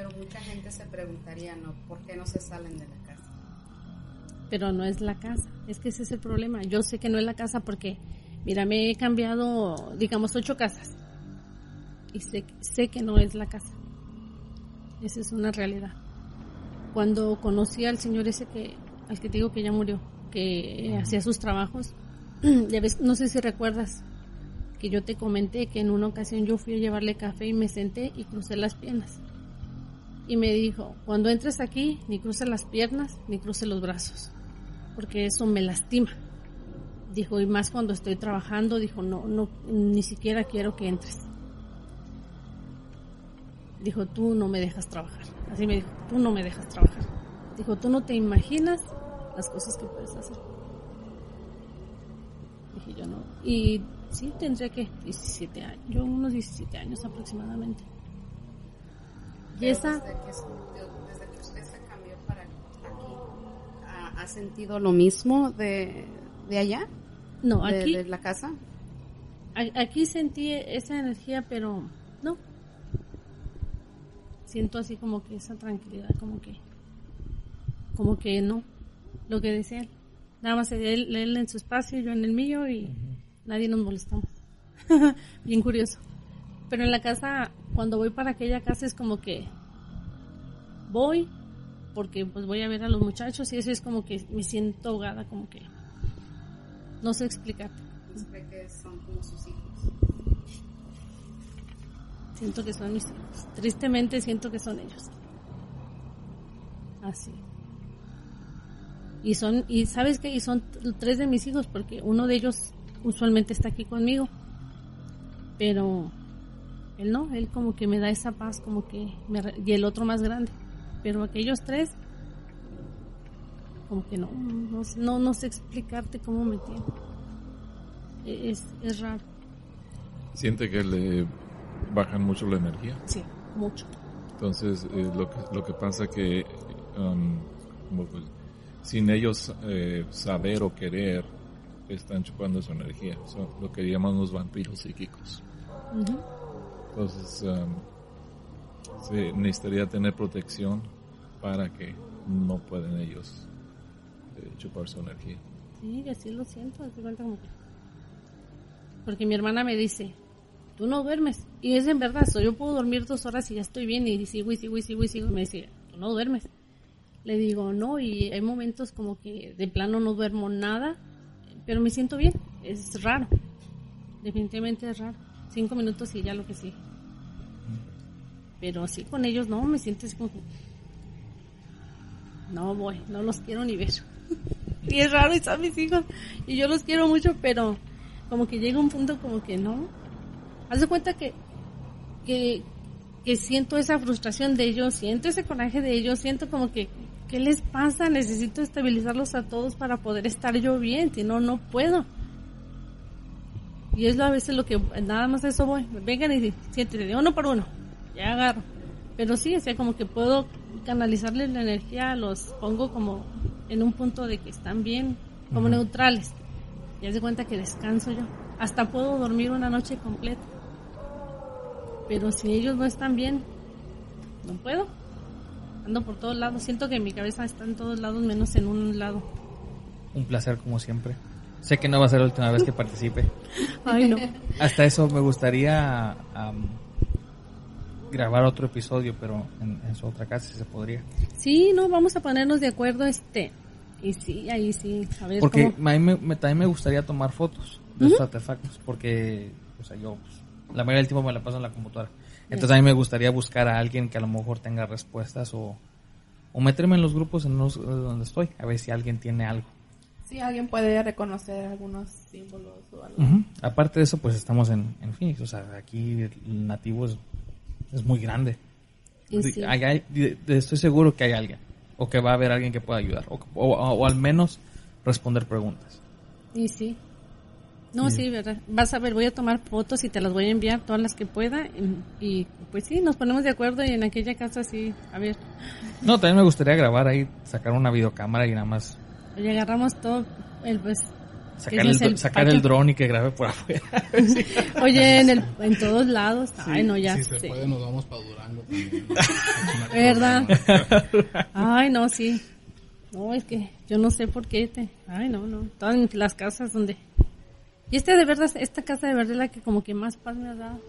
Pero mucha gente se preguntaría, ¿no? ¿Por qué no se salen de la casa? pero no es la casa. Es que ese es el problema. Yo sé que no es la casa porque, mira, me he cambiado, digamos, ocho casas. Y sé, que no es la casa. Esa es una realidad. Cuando conocí al señor ese que, al que te digo que ya murió, que hacía sus trabajos. No sé si recuerdas que yo te comenté que en una ocasión yo fui a llevarle café y me senté y crucé las piernas. Y me dijo, cuando entres aquí, ni cruce las piernas, ni cruce los brazos, porque eso me lastima. Dijo, y más cuando estoy trabajando, dijo, no, no, ni siquiera quiero que entres. Dijo, tú no me dejas trabajar. Así me dijo, tú no me dejas trabajar. Dijo, tú no te imaginas las cosas que puedes hacer. Dije yo no. Y sí, tendría que 17 años, yo unos 17 años aproximadamente. Y esa, Desde que, usted se cambió para aquí, ¿ha, sentido lo mismo de, de allá? no, de, aquí, de la casa? aquí sentí esa energía, pero no. Siento así como que esa tranquilidad, como que, como que no, lo que decía él. Nada más él, él en su espacio, yo en el mío y nadie nos molestamos. Bien curioso. Pero en la casa, cuando voy para aquella casa es como que voy porque pues voy a ver a los muchachos y eso es como que me siento ahogada, como que no sé explicar. Cree que son como sus hijos. Siento que son mis hijos. Tristemente siento que son ellos. Así. Y son, y sabes qué, y son tres de mis hijos porque uno de ellos usualmente está aquí conmigo. Pero él no, él como que me da esa paz, como que me y el otro más grande. Pero aquellos tres como que no, no, sé- no, no sé explicarte cómo me tienen. E- Es, es raro, Siente que le bajan mucho la energía. sí, mucho. Entonces, eh, lo, que, lo que pasa que um, como pues, sin ellos eh, saber o querer, están chupando su energía. Son lo que llamamos vampiros psíquicos. Entonces, um, necesitaría tener protección para que no pueden ellos eh, chupar su energía. Sí, así lo siento, así cuenta como que- Porque mi hermana me dice, tú no duermes. Y es en verdad, so, yo puedo dormir dos horas y ya estoy bien y sigo y sigo y sigo y sigo. Y me dice, tú no duermes. Le digo, no, y hay momentos como que de plano no duermo nada, pero me siento bien. Es raro. Definitivamente es raro. Cinco minutos y ya lo que sí. Pero sí, con ellos no, me siento así como. No voy, no los quiero ni ver. Y es raro, y son mis hijos. Y yo los quiero mucho, pero como que llega un punto como que no. Haz de cuenta que, que, que siento esa frustración de ellos, siento ese coraje de ellos, siento como que, ¿qué les pasa? Necesito estabilizarlos a todos para poder estar yo bien, si no, no puedo. Y es a veces lo que, nada más eso voy. Vengan y siéntete de uno por uno. Ya agarro. Pero sí, o sea, como que puedo canalizarles la energía, los pongo como en un punto de que están bien, como neutrales. Y haz de cuenta que descanso yo. Hasta puedo dormir una noche completa. Pero si ellos no están bien, no puedo. Ando por todos lados. Siento que mi cabeza está en todos lados menos en un lado. Un placer como siempre. Sé que no va a ser la última vez que participe. Ay, no. Hasta eso me gustaría am, grabar otro episodio, pero en, en su otra casa si se podría. Sí, no, vamos a ponernos de acuerdo, este. Y sí, ahí sí, a ver Porque cómo. a mí me, me- también me gustaría tomar fotos de estos artefactos, porque, o sea, yo pues, la mayoría del tiempo me la paso en la computadora. Entonces a mí me gustaría buscar a alguien que a lo mejor tenga respuestas o, o meterme en los grupos en los, donde estoy, a ver si alguien tiene algo. Si alguien puede reconocer algunos símbolos o algo. Aparte de eso, pues estamos en, en Phoenix, o sea, aquí el nativo es, es muy grande. Y sí. Hay- hay- estoy seguro que hay alguien, o que va a haber alguien que pueda ayudar, o, o- o al menos responder preguntas. Y sí. No, sí. verdad. Vas a ver, voy a tomar fotos y te las voy a enviar todas las que pueda. Y, y, pues sí, nos ponemos de acuerdo y en aquella casa sí, a ver, No, también me gustaría grabar ahí, sacar una videocámara y nada más oye, agarramos todo el pues. sacar, el, el sacar el dron y que grabe por afuera. Oye, en el, en todos lados. Ay, no, ya si se sé. puede, nos vamos para Durango también. ¿Verdad? Ay, no, sí. No, es que yo no sé por qué te... Ay, no, no. Todas las casas donde... Y esta de verdad, esta casa de verdad es la que como que más paz me ha dado.